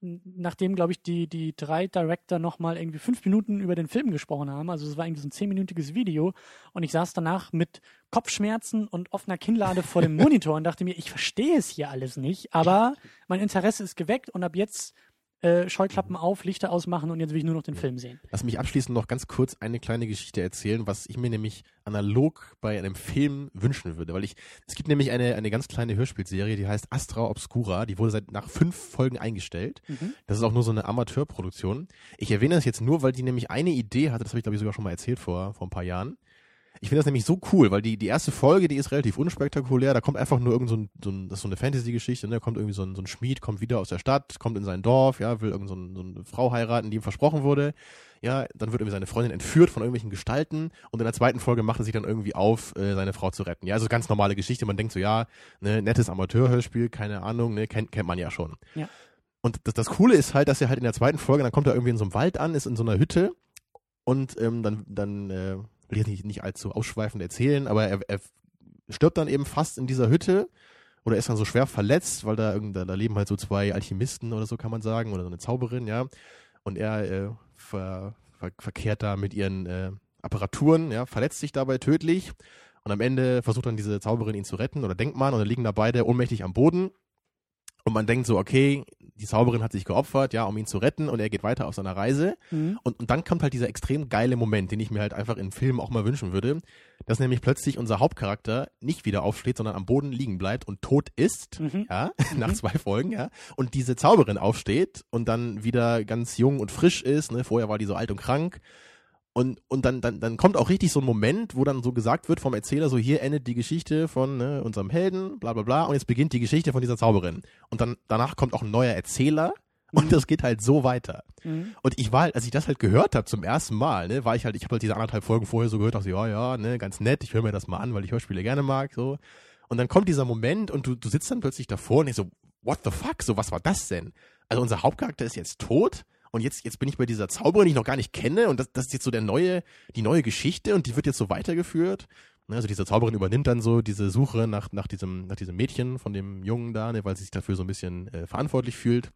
nachdem, glaube ich, die, die drei Director nochmal irgendwie fünf Minuten über den Film gesprochen haben. Also es war irgendwie so ein zehnminütiges Video. Und ich saß danach mit Kopfschmerzen und offener Kinnlade vor dem Monitor und dachte mir, ich verstehe es hier alles nicht, aber mein Interesse ist geweckt und ab jetzt äh, Scheuklappen auf, Lichter ausmachen und jetzt will ich nur noch den Film sehen. Lass mich abschließend noch ganz kurz eine kleine Geschichte erzählen, was ich mir nämlich analog bei einem Film wünschen würde, weil ich, es gibt nämlich eine, eine ganz kleine Hörspielserie, die heißt Astra Obscura, die wurde seit nach fünf Folgen eingestellt. Mhm. Das ist auch nur so eine Amateurproduktion. Ich erwähne das jetzt nur, weil die nämlich eine Idee hatte, das habe ich glaube ich sogar schon mal erzählt vor, vor ein paar Jahren. Ich finde das nämlich so cool, weil die, die erste Folge, die ist relativ unspektakulär. Da kommt einfach nur irgend so ein, so ein das ist so eine Fantasy-Geschichte, ne? Da kommt irgendwie so ein, so ein Schmied, kommt wieder aus der Stadt, kommt in sein Dorf, ja, will irgend so, ein, so eine Frau heiraten, die ihm versprochen wurde. Ja, dann wird irgendwie seine Freundin entführt von irgendwelchen Gestalten und in der zweiten Folge macht er sich dann irgendwie auf, äh, seine Frau zu retten. Ja, also ganz normale Geschichte. Man denkt so, ja, ne, nettes Amateurhörspiel, keine Ahnung, ne, kennt, kennt man ja schon. Ja. Und das, das Coole ist halt, dass er halt in der zweiten Folge, dann kommt er irgendwie in so einem Wald an, ist in so einer Hütte und ähm, dann, dann äh, will jetzt nicht, nicht allzu ausschweifend erzählen, aber er, er stirbt dann eben fast in dieser Hütte oder ist dann so schwer verletzt, weil da, da, da leben halt so zwei Alchemisten oder so kann man sagen oder so eine Zauberin, ja. Und er äh, ver, ver, verkehrt da mit ihren äh, Apparaturen, ja, verletzt sich dabei tödlich und am Ende versucht dann diese Zauberin ihn zu retten oder denkt man und dann liegen da beide ohnmächtig am Boden und man denkt so, okay, die Zauberin hat sich geopfert, ja, um ihn zu retten und er geht weiter auf seiner Reise. Mhm. Und, und dann kommt halt dieser extrem geile Moment, den ich mir halt einfach in Filmen auch mal wünschen würde, dass nämlich plötzlich unser Hauptcharakter nicht wieder aufsteht, sondern am Boden liegen bleibt und tot ist, mhm. ja, nach mhm. zwei Folgen, ja. Und diese Zauberin aufsteht und dann wieder ganz jung und frisch ist, ne, vorher war die so alt und krank und, und dann, dann, dann kommt auch richtig so ein Moment, wo dann so gesagt wird vom Erzähler, so hier endet die Geschichte von ne, unserem Helden, bla bla bla, und jetzt beginnt die Geschichte von dieser Zauberin. Und dann danach kommt auch ein neuer Erzähler und mhm. das geht halt so weiter. Mhm. Und ich war halt, als ich das halt gehört habe zum ersten Mal, ne, war ich halt, ich habe halt diese anderthalb Folgen vorher so gehört, dachte, ja, ja, ne, ganz nett, ich höre mir das mal an, weil ich Hörspiele gerne mag, so. Und dann kommt dieser Moment und du, du sitzt dann plötzlich davor und ich so, what the fuck, so, was war das denn? Also unser Hauptcharakter ist jetzt tot und jetzt, jetzt bin ich bei dieser Zauberin, die ich noch gar nicht kenne und das, das ist jetzt so der neue, die neue Geschichte und die wird jetzt so weitergeführt. Ne, also diese Zauberin übernimmt dann so diese Suche nach, nach, diesem, nach diesem Mädchen von dem Jungen da, ne, weil sie sich dafür so ein bisschen äh, verantwortlich fühlt.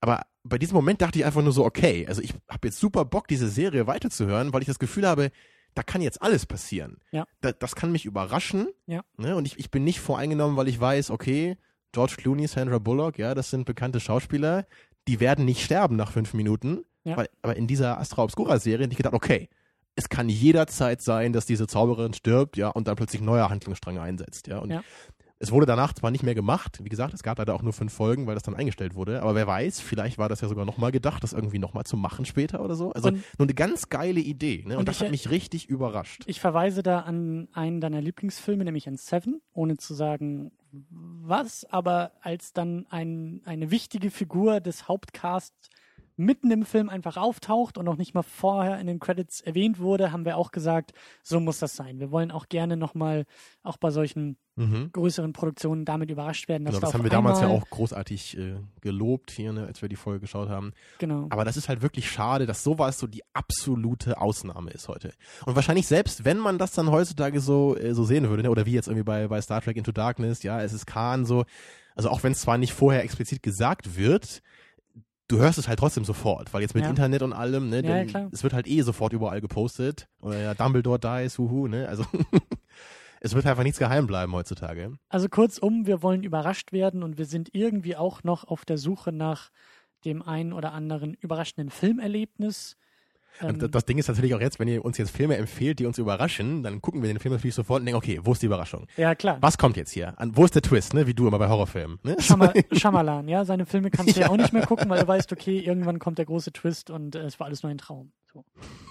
Aber bei diesem Moment dachte ich einfach nur so, okay, also ich habe jetzt super Bock, diese Serie weiterzuhören, weil ich das Gefühl habe, da kann jetzt alles passieren. Ja. Da, das kann mich überraschen. Ja. Ne? Und ich, ich bin nicht voreingenommen, weil ich weiß, okay, George Clooney, Sandra Bullock, ja, das sind bekannte Schauspieler, die werden nicht sterben nach fünf Minuten. Ja. Weil, aber in dieser Astra Obscura-Serie hätte ich gedacht, okay, es kann jederzeit sein, dass diese Zauberin stirbt, ja, und dann plötzlich neuer Handlungsstrang einsetzt, ja. Und Ja. es wurde danach zwar nicht mehr gemacht, wie gesagt, es gab leider auch nur fünf Folgen, weil das dann eingestellt wurde, aber wer weiß, vielleicht war das ja sogar nochmal gedacht, das irgendwie nochmal zu machen später oder so. Also Und- nur eine ganz geile Idee, ne? Und, Und das ich- hat mich richtig überrascht. Ich verweise da an einen deiner Lieblingsfilme, nämlich an Seven, ohne zu sagen was, aber als dann ein, eine wichtige Figur des Hauptcasts mitten im Film einfach auftaucht und noch nicht mal vorher in den Credits erwähnt wurde, haben wir auch gesagt, so muss das sein. Wir wollen auch gerne nochmal, auch bei solchen Mhm. größeren Produktionen damit überrascht werden, dass Genau, da das haben wir damals ja auch großartig äh, gelobt hier, ne, als wir die Folge geschaut haben. Genau. Aber das ist halt wirklich schade, dass sowas so die absolute Ausnahme ist heute. Und wahrscheinlich selbst, wenn man das dann heutzutage so, äh, so sehen würde, ne, oder wie jetzt irgendwie bei, bei Star Trek Into Darkness, ja, es ist Khan so, also auch wenn es zwar nicht vorher explizit gesagt wird, du hörst es halt trotzdem sofort, weil jetzt mit Ja. Internet und allem, ne, Ja, ja, es wird halt eh sofort überall gepostet. Oder ja, Dumbledore dies, huhu, ne, also es wird einfach nichts geheim bleiben heutzutage. Also kurzum, wir wollen überrascht werden und wir sind irgendwie auch noch auf der Suche nach dem einen oder anderen überraschenden Filmerlebnis. Ähm, Und das Ding ist natürlich auch jetzt, wenn ihr uns jetzt Filme empfehlt, die uns überraschen, dann gucken wir den Film natürlich sofort und denken, okay, wo ist die Überraschung? ja, klar. Was kommt jetzt hier? An, wo ist der Twist, ne? Wie du immer bei Horrorfilmen. Ne? Schama Schamalan, ja, seine Filme kannst du ja. auch nicht mehr gucken, weil du weißt, okay, irgendwann kommt der große Twist und äh, es war alles nur ein Traum. So.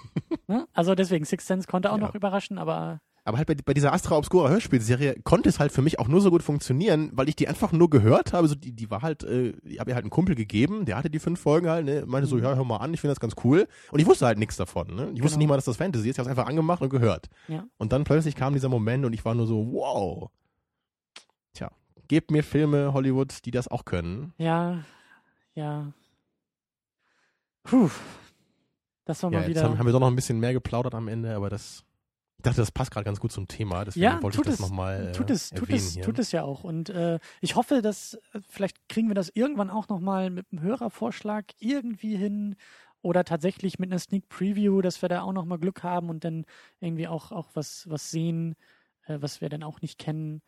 ne? Also deswegen, Sixth Sense konnte auch Ja. noch überraschen, aber Aber halt bei, bei dieser Astra Obscura Hörspielserie konnte es halt für mich auch nur so gut funktionieren, weil ich die einfach nur gehört habe. So die, die war halt, äh, ich habe ihr halt einen Kumpel gegeben, der hatte die fünf Folgen halt, ne? meinte so, Mhm. ja, hör mal an, ich finde das ganz cool. Und ich wusste halt nichts davon. Ne? Ich wusste Genau. nicht mal, dass das Fantasy ist. Ich habe es einfach angemacht und gehört. Ja. Und dann plötzlich kam dieser Moment und ich war nur so, wow. Tja, gebt mir Filme Hollywood, die das auch können. ja, ja. Puh. Das war Ja, mal jetzt wieder. haben, haben wir doch noch ein bisschen mehr geplaudert am Ende, aber das. Ich dachte, das passt gerade ganz gut zum Thema, deswegen Ja, wollte ich das nochmal äh, tut es, tut es, hier. tut es ja auch. Und äh, ich hoffe, dass äh, vielleicht kriegen wir das irgendwann auch nochmal mit einem Hörervorschlag irgendwie hin oder tatsächlich mit einer Sneak Preview, dass wir da auch nochmal Glück haben und dann irgendwie auch, auch was, was sehen, äh, was wir dann auch nicht kennen.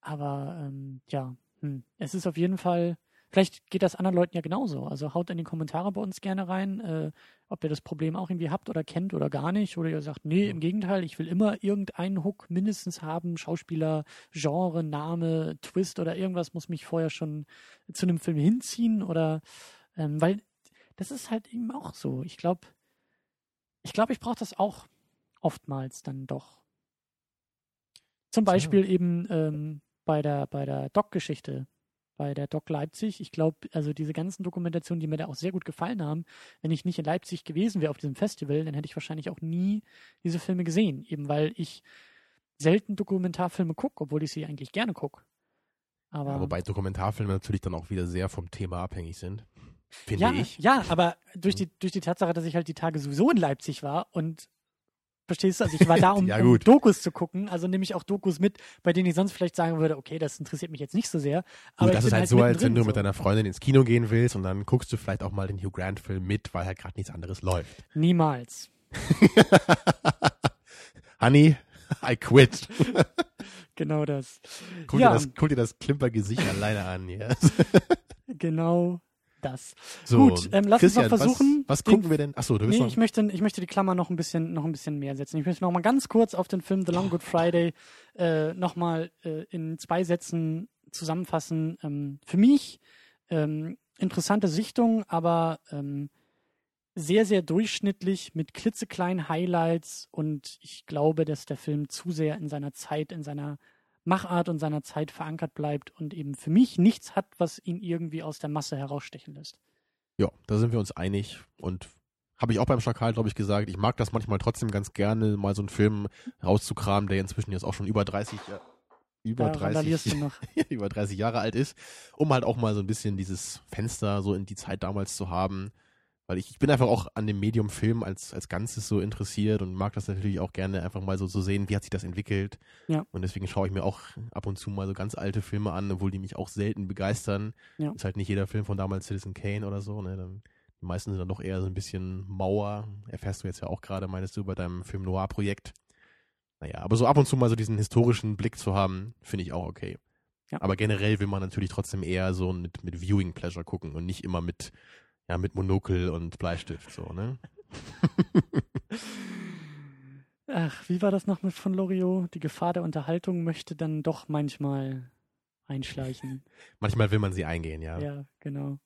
Aber ähm, ja, hm. es ist auf jeden Fall, vielleicht geht das anderen Leuten ja genauso. Also haut in die Kommentare bei uns gerne rein, äh, ob ihr das Problem auch irgendwie habt oder kennt oder gar nicht. Oder ihr sagt, nee, im Gegenteil, ich will immer irgendeinen Hook mindestens haben, Schauspieler, Genre, Name, Twist oder irgendwas muss mich vorher schon zu einem Film hinziehen oder ähm, weil das ist halt eben auch so. Ich glaube, ich glaube, ich brauche das auch oftmals dann doch. Zum. Beispiel eben ähm, bei der bei der Doc-Geschichte, bei der Doc Leipzig. Ich glaube, also diese ganzen Dokumentationen, die mir da auch sehr gut gefallen haben, wenn ich nicht in Leipzig gewesen wäre auf diesem Festival, dann hätte ich wahrscheinlich auch nie diese Filme gesehen, eben weil ich selten Dokumentarfilme gucke, obwohl ich sie eigentlich gerne gucke. Aber Ja, wobei Dokumentarfilme natürlich dann auch wieder sehr vom Thema abhängig sind. Finde ja, ich. ja, aber durch die, durch die Tatsache, dass ich halt die Tage sowieso in Leipzig war und verstehst du, also ich war da, um, Ja, um. Dokus zu gucken, also nehme ich auch Dokus mit, bei denen ich sonst vielleicht sagen würde, okay, das interessiert mich jetzt nicht so sehr. Aber Gut, das ist bin halt so, als wenn du mit so. deiner Freundin ins Kino gehen willst und dann guckst du vielleicht auch mal den Hugh Grant-Film mit, weil halt gerade nichts anderes läuft. Niemals. Honey, I quit. Genau das. Guck, Ja. dir, das, guck dir das Klimpergesicht alleine an. Ja. Genau das. So, Gut, ähm, lass uns Christian, noch versuchen, Was, was gucken wir denn? Achso, du bist Nee, noch. ich möchte, ich möchte die Klammer noch ein bisschen, noch ein bisschen mehr setzen. Ich möchte noch mal ganz kurz auf den Film The Long Good Friday äh, noch mal äh, in zwei Sätzen zusammenfassen. Ähm, für mich ähm, interessante Sichtung, aber ähm, sehr, sehr durchschnittlich mit klitzekleinen Highlights und ich glaube, dass der Film zu sehr in seiner Zeit, in seiner Machart und seiner Zeit verankert bleibt und eben für mich nichts hat, was ihn irgendwie aus der Masse herausstechen lässt. Ja, da sind wir uns einig und habe ich auch beim Schakal, glaube ich, gesagt, ich mag das manchmal trotzdem ganz gerne, mal so einen Film rauszukramen, der inzwischen jetzt auch schon über 30 Jahre über Da 30, randalierst du noch. über 30 Jahre alt ist, um halt auch mal so ein bisschen dieses Fenster so in die Zeit damals zu haben. Weil ich, ich bin einfach auch an dem Medium Film als, als Ganzes so interessiert und mag das natürlich auch gerne einfach mal so zu sehen, wie hat sich das entwickelt. Ja. Und deswegen schaue ich mir auch ab und zu mal so ganz alte Filme an, obwohl die mich auch selten begeistern. Ja. Ist halt nicht jeder Film von damals Citizen Kane oder so, ne? Dann, die meisten sind dann doch eher so ein bisschen Mauer. Erfährst du jetzt ja auch gerade, meinst du, bei deinem Film Noir-Projekt. Naja, aber so ab und zu mal so diesen historischen Blick zu haben, finde ich auch okay. Ja. Aber generell will man natürlich trotzdem eher so mit, mit Viewing Pleasure gucken und nicht immer mit, ja, mit Monokel und Bleistift, so, ne? Ach, wie war das noch mit von Loriot? Die Gefahr der Unterhaltung möchte dann doch manchmal einschleichen. Manchmal will man sie eingehen, ja. ja, genau.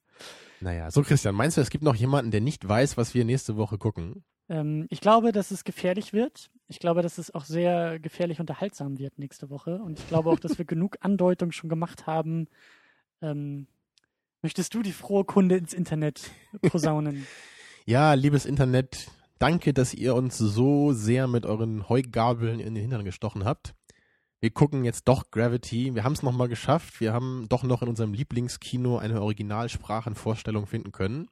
Naja, so Christian, meinst du, es gibt noch jemanden, der nicht weiß, was wir nächste Woche gucken? Ähm, ich glaube, dass es gefährlich wird. Ich glaube, dass es auch sehr gefährlich unterhaltsam wird nächste Woche. Und ich glaube auch, dass wir genug Andeutung schon gemacht haben. Ähm, möchtest du die frohe Kunde ins Internet posaunen? Ja, liebes Internet, danke, dass ihr uns so sehr mit euren Heugabeln in den Hintern gestochen habt. Wir gucken jetzt doch Gravity. Wir haben es nochmal geschafft. Wir haben doch noch in unserem Lieblingskino eine Originalsprachenvorstellung finden können.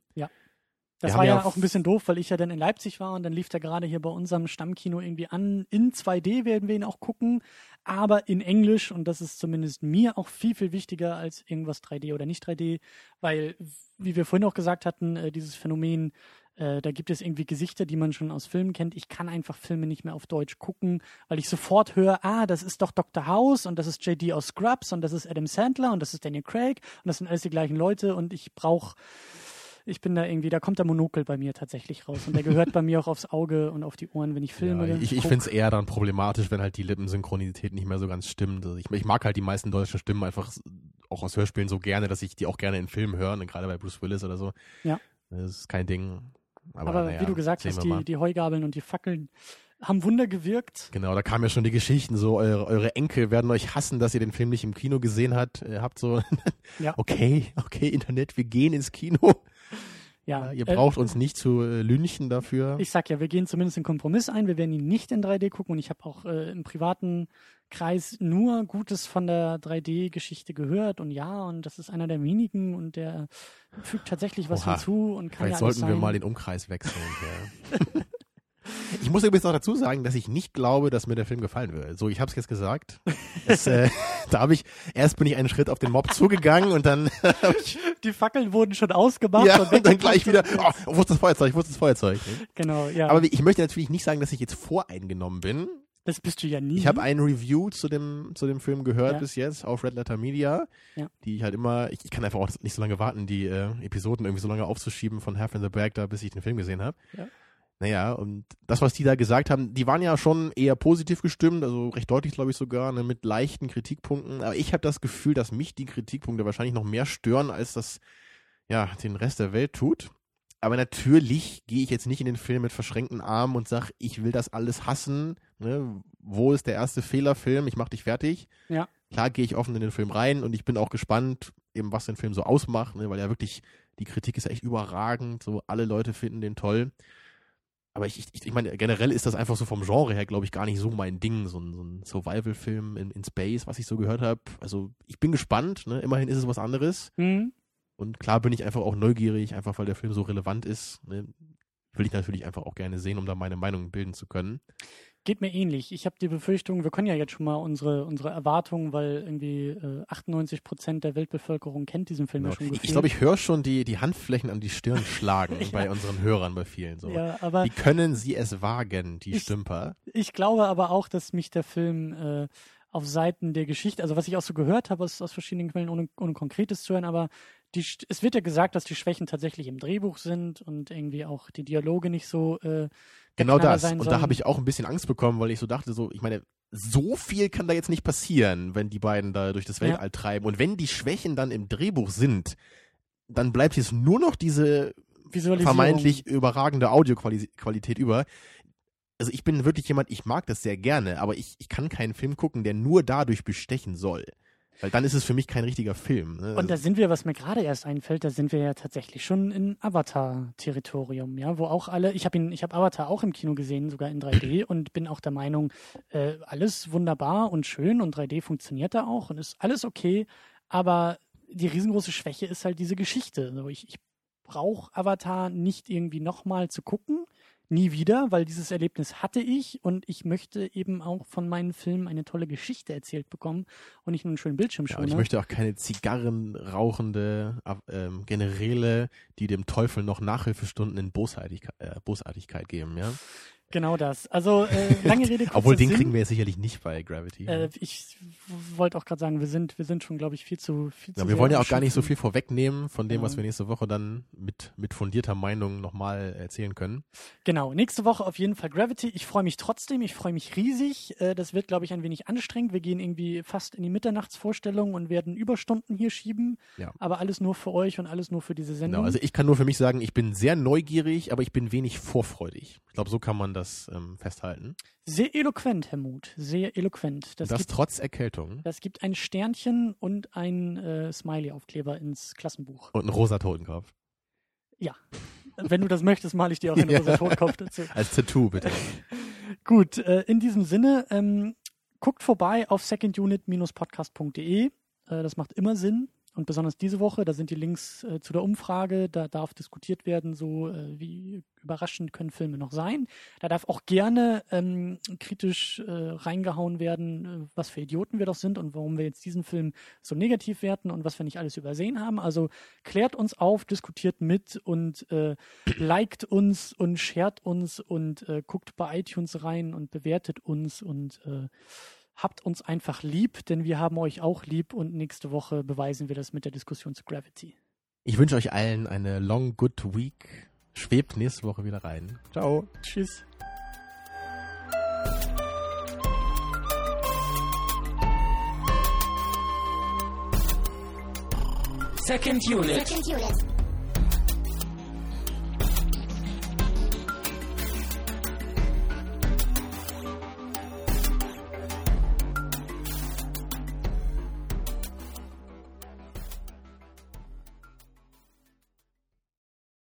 Das Wir war ja ja auch ein bisschen doof, weil ich ja dann in Leipzig war und dann lief der gerade hier bei unserem Stammkino irgendwie an. In 2D werden wir ihn auch gucken, aber in Englisch und das ist zumindest mir auch viel, viel wichtiger als irgendwas 3D oder nicht 3D, weil, wie wir vorhin auch gesagt hatten, äh, dieses Phänomen, äh, da gibt es irgendwie Gesichter, die man schon aus Filmen kennt. Ich kann einfach Filme nicht mehr auf Deutsch gucken, weil ich sofort höre, ah, das ist doch Dr. House und das ist JD aus Scrubs und das ist Adam Sandler und das ist Daniel Craig und das sind alles die gleichen Leute und ich brauche ich bin da irgendwie, da kommt der Monokel bei mir tatsächlich raus. Und der gehört bei mir auch aufs Auge und auf die Ohren, wenn ich filme. Ja, ich ich finde es eher dann problematisch, wenn halt die Lippensynchronität nicht mehr so ganz stimmt. Also ich, ich mag halt die meisten deutschen Stimmen einfach auch aus Hörspielen so gerne, dass ich die auch gerne in Filmen höre, ne, gerade bei Bruce Willis oder so. Ja. Das ist kein Ding. Aber, Aber naja, wie du gesagt hast, die, die Heugabeln und die Fackeln haben Wunder gewirkt. Genau, da kamen ja schon die Geschichten, so eure, eure Enkel werden euch hassen, dass ihr den Film nicht im Kino gesehen habt. Ihr habt so, Ja. okay, okay, Internet, wir gehen ins Kino. Ja, Ja, ihr äh, braucht uns nicht zu äh, lynchen dafür. Ich sag ja, wir gehen zumindest einen Kompromiss ein. Wir werden ihn nicht in 3D gucken und ich habe auch äh, im privaten Kreis nur Gutes von der 3D-Geschichte gehört und ja, und das ist einer der wenigen und der fügt tatsächlich was Oha. hinzu und kann Vielleicht ja sollten wir sein. mal den Umkreis wechseln. Ja. ich muss übrigens noch dazu sagen, dass ich nicht glaube, dass mir der Film gefallen würde. So, ich habe es jetzt gesagt. Es, äh, da habe ich erst bin ich einen Schritt auf den Mob zugegangen und dann habe ich Die Fackeln wurden schon ausgemacht ja, und, und dann gleich wieder. Oh, wo ist das Feuerzeug? Wo ist das Feuerzeug? ne? Genau, ja. Aber ich möchte natürlich nicht sagen, dass ich jetzt voreingenommen bin. das bist du ja nie. Ich habe ein Review zu dem, zu dem Film gehört Ja. bis jetzt auf Red Letter Media, Ja. die ich halt immer, ich, ich kann einfach auch nicht so lange warten, die äh, Episoden irgendwie so lange aufzuschieben von Half in the Bag da, bis ich den Film gesehen habe. Ja. Naja, und das, was die da gesagt haben, die waren ja schon eher positiv gestimmt, also recht deutlich, glaube ich sogar, ne, mit leichten Kritikpunkten. Aber ich habe das Gefühl, dass mich die Kritikpunkte wahrscheinlich noch mehr stören, als das ja den Rest der Welt tut. Aber natürlich gehe ich jetzt nicht in den Film mit verschränkten Armen und sag, ich will das alles hassen. Ne? Wo ist der erste Fehlerfilm? Ich mach dich fertig. Ja. Klar gehe ich offen in den Film rein und ich bin auch gespannt, eben was den Film so ausmacht, ne? weil ja wirklich, die Kritik ist ja echt überragend. So alle Leute finden den toll. Aber ich, ich, ich meine, generell ist das einfach so vom Genre her, glaube ich, gar nicht so mein Ding, so ein, so ein Survival-Film in, in Space, was ich so gehört habe. Also ich bin gespannt, ne? immerhin ist es was anderes. Hm? Und klar bin ich einfach auch neugierig, einfach weil der Film so relevant ist. Ne? Will ich natürlich einfach auch gerne sehen, um da meine Meinung bilden zu können. Geht mir ähnlich. Ich habe die Befürchtung, wir können ja jetzt schon mal unsere, unsere Erwartungen, weil irgendwie äh, 98 Prozent der Weltbevölkerung kennt diesen Film ja schon Genau. Ich, glaube, ich höre schon die, die Handflächen an die Stirn schlagen bei unseren Hörern, bei vielen so. Ja, aber Wie können sie es wagen, die Ich- Stümper? ich glaube aber auch, dass mich der Film äh, auf Seiten der Geschichte, also was ich auch so gehört habe aus, aus verschiedenen Quellen, ohne, ohne Konkretes zu hören, aber die, es wird ja gesagt, dass die Schwächen tatsächlich im Drehbuch sind und irgendwie auch die Dialoge nicht so äh, Genau das. sein Und da habe ich auch ein bisschen Angst bekommen, weil ich so dachte, so, ich meine, so viel kann da jetzt nicht passieren, wenn die beiden da durch das Ja. Weltall treiben. Und wenn die Schwächen dann im Drehbuch sind, dann bleibt jetzt nur noch diese vermeintlich überragende Audioqualität über. Also ich bin wirklich jemand, ich mag das sehr gerne, aber ich, ich kann keinen Film gucken, der nur dadurch bestechen soll. Weil dann ist es für mich kein richtiger Film. Ne? Und da sind wir, was mir gerade erst einfällt, da sind wir ja tatsächlich schon in Avatar-Territorium, ja, wo auch alle, ich habe ihn, ich habe Avatar auch im Kino gesehen, sogar in 3D und bin auch der Meinung, äh, alles wunderbar und schön und 3D funktioniert da auch und ist alles okay, aber die riesengroße Schwäche ist halt diese Geschichte. Also ich, ich brauche Avatar nicht irgendwie nochmal zu gucken, nie wieder, weil dieses Erlebnis hatte ich und ich möchte eben auch von meinen Filmen eine tolle Geschichte erzählt bekommen und nicht nur einen schönen ja, und ich möchte auch keine Zigarren rauchende ähm, Generäle, die dem Teufel noch Nachhilfestunden in Bosartigkeit, äh, Bosartigkeit geben, ja. Genau das. Also äh, lange Rede, kurzer Obwohl den Sinn. kriegen wir jetzt sicherlich nicht bei Gravity. Äh, ich wollte auch gerade sagen, wir sind, wir sind schon, glaube ich, viel zu viel ja, zu wir wollen ja auch gar nicht so viel vorwegnehmen von dem, was Genau. wir nächste Woche dann mit, mit fundierter Meinung nochmal erzählen können. Genau, nächste Woche auf jeden Fall Gravity. Ich freue mich trotzdem, ich freue mich riesig. Äh, das wird, glaube ich, ein wenig anstrengend. Wir gehen irgendwie fast in die Mitternachtsvorstellung und werden Überstunden hier schieben. Ja. Aber alles nur für euch und alles nur für diese Sendung. Genau, also ich kann nur für mich sagen, ich bin sehr neugierig, aber ich bin wenig vorfreudig. Ich glaube, so kann man das ähm, festhalten. sehr eloquent, Herr Muth. Sehr eloquent. Das, Das, gibt, trotz Erkältung das gibt ein Sternchen und ein äh, Smiley-Aufkleber ins Klassenbuch. und einen rosa Totenkopf. Wenn du das möchtest, male ich dir auch einen Ja. rosa Totenkopf dazu. Als Tattoo, bitte. Gut, äh, in diesem Sinne, ähm, guckt vorbei auf secondunit-podcast.de. Äh, das macht immer Sinn. Und besonders diese Woche, da sind die Links äh, zu der Umfrage, da darf diskutiert werden, so äh, wie überraschend können Filme noch sein. Da darf auch gerne ähm, kritisch äh, reingehauen werden, äh, was für Idioten wir doch sind und warum wir jetzt diesen Film so negativ werten und was wir nicht alles übersehen haben. Also klärt uns auf, diskutiert mit und äh, liked uns und shared uns und äh, guckt bei iTunes rein und bewertet uns und habt uns einfach lieb, denn wir haben euch auch lieb und nächste Woche beweisen wir das mit der Diskussion zu Gravity. Ich wünsche euch allen eine long good week. Schwebt nächste Woche wieder rein. Ciao. Tschüss. Second Unit. Second unit.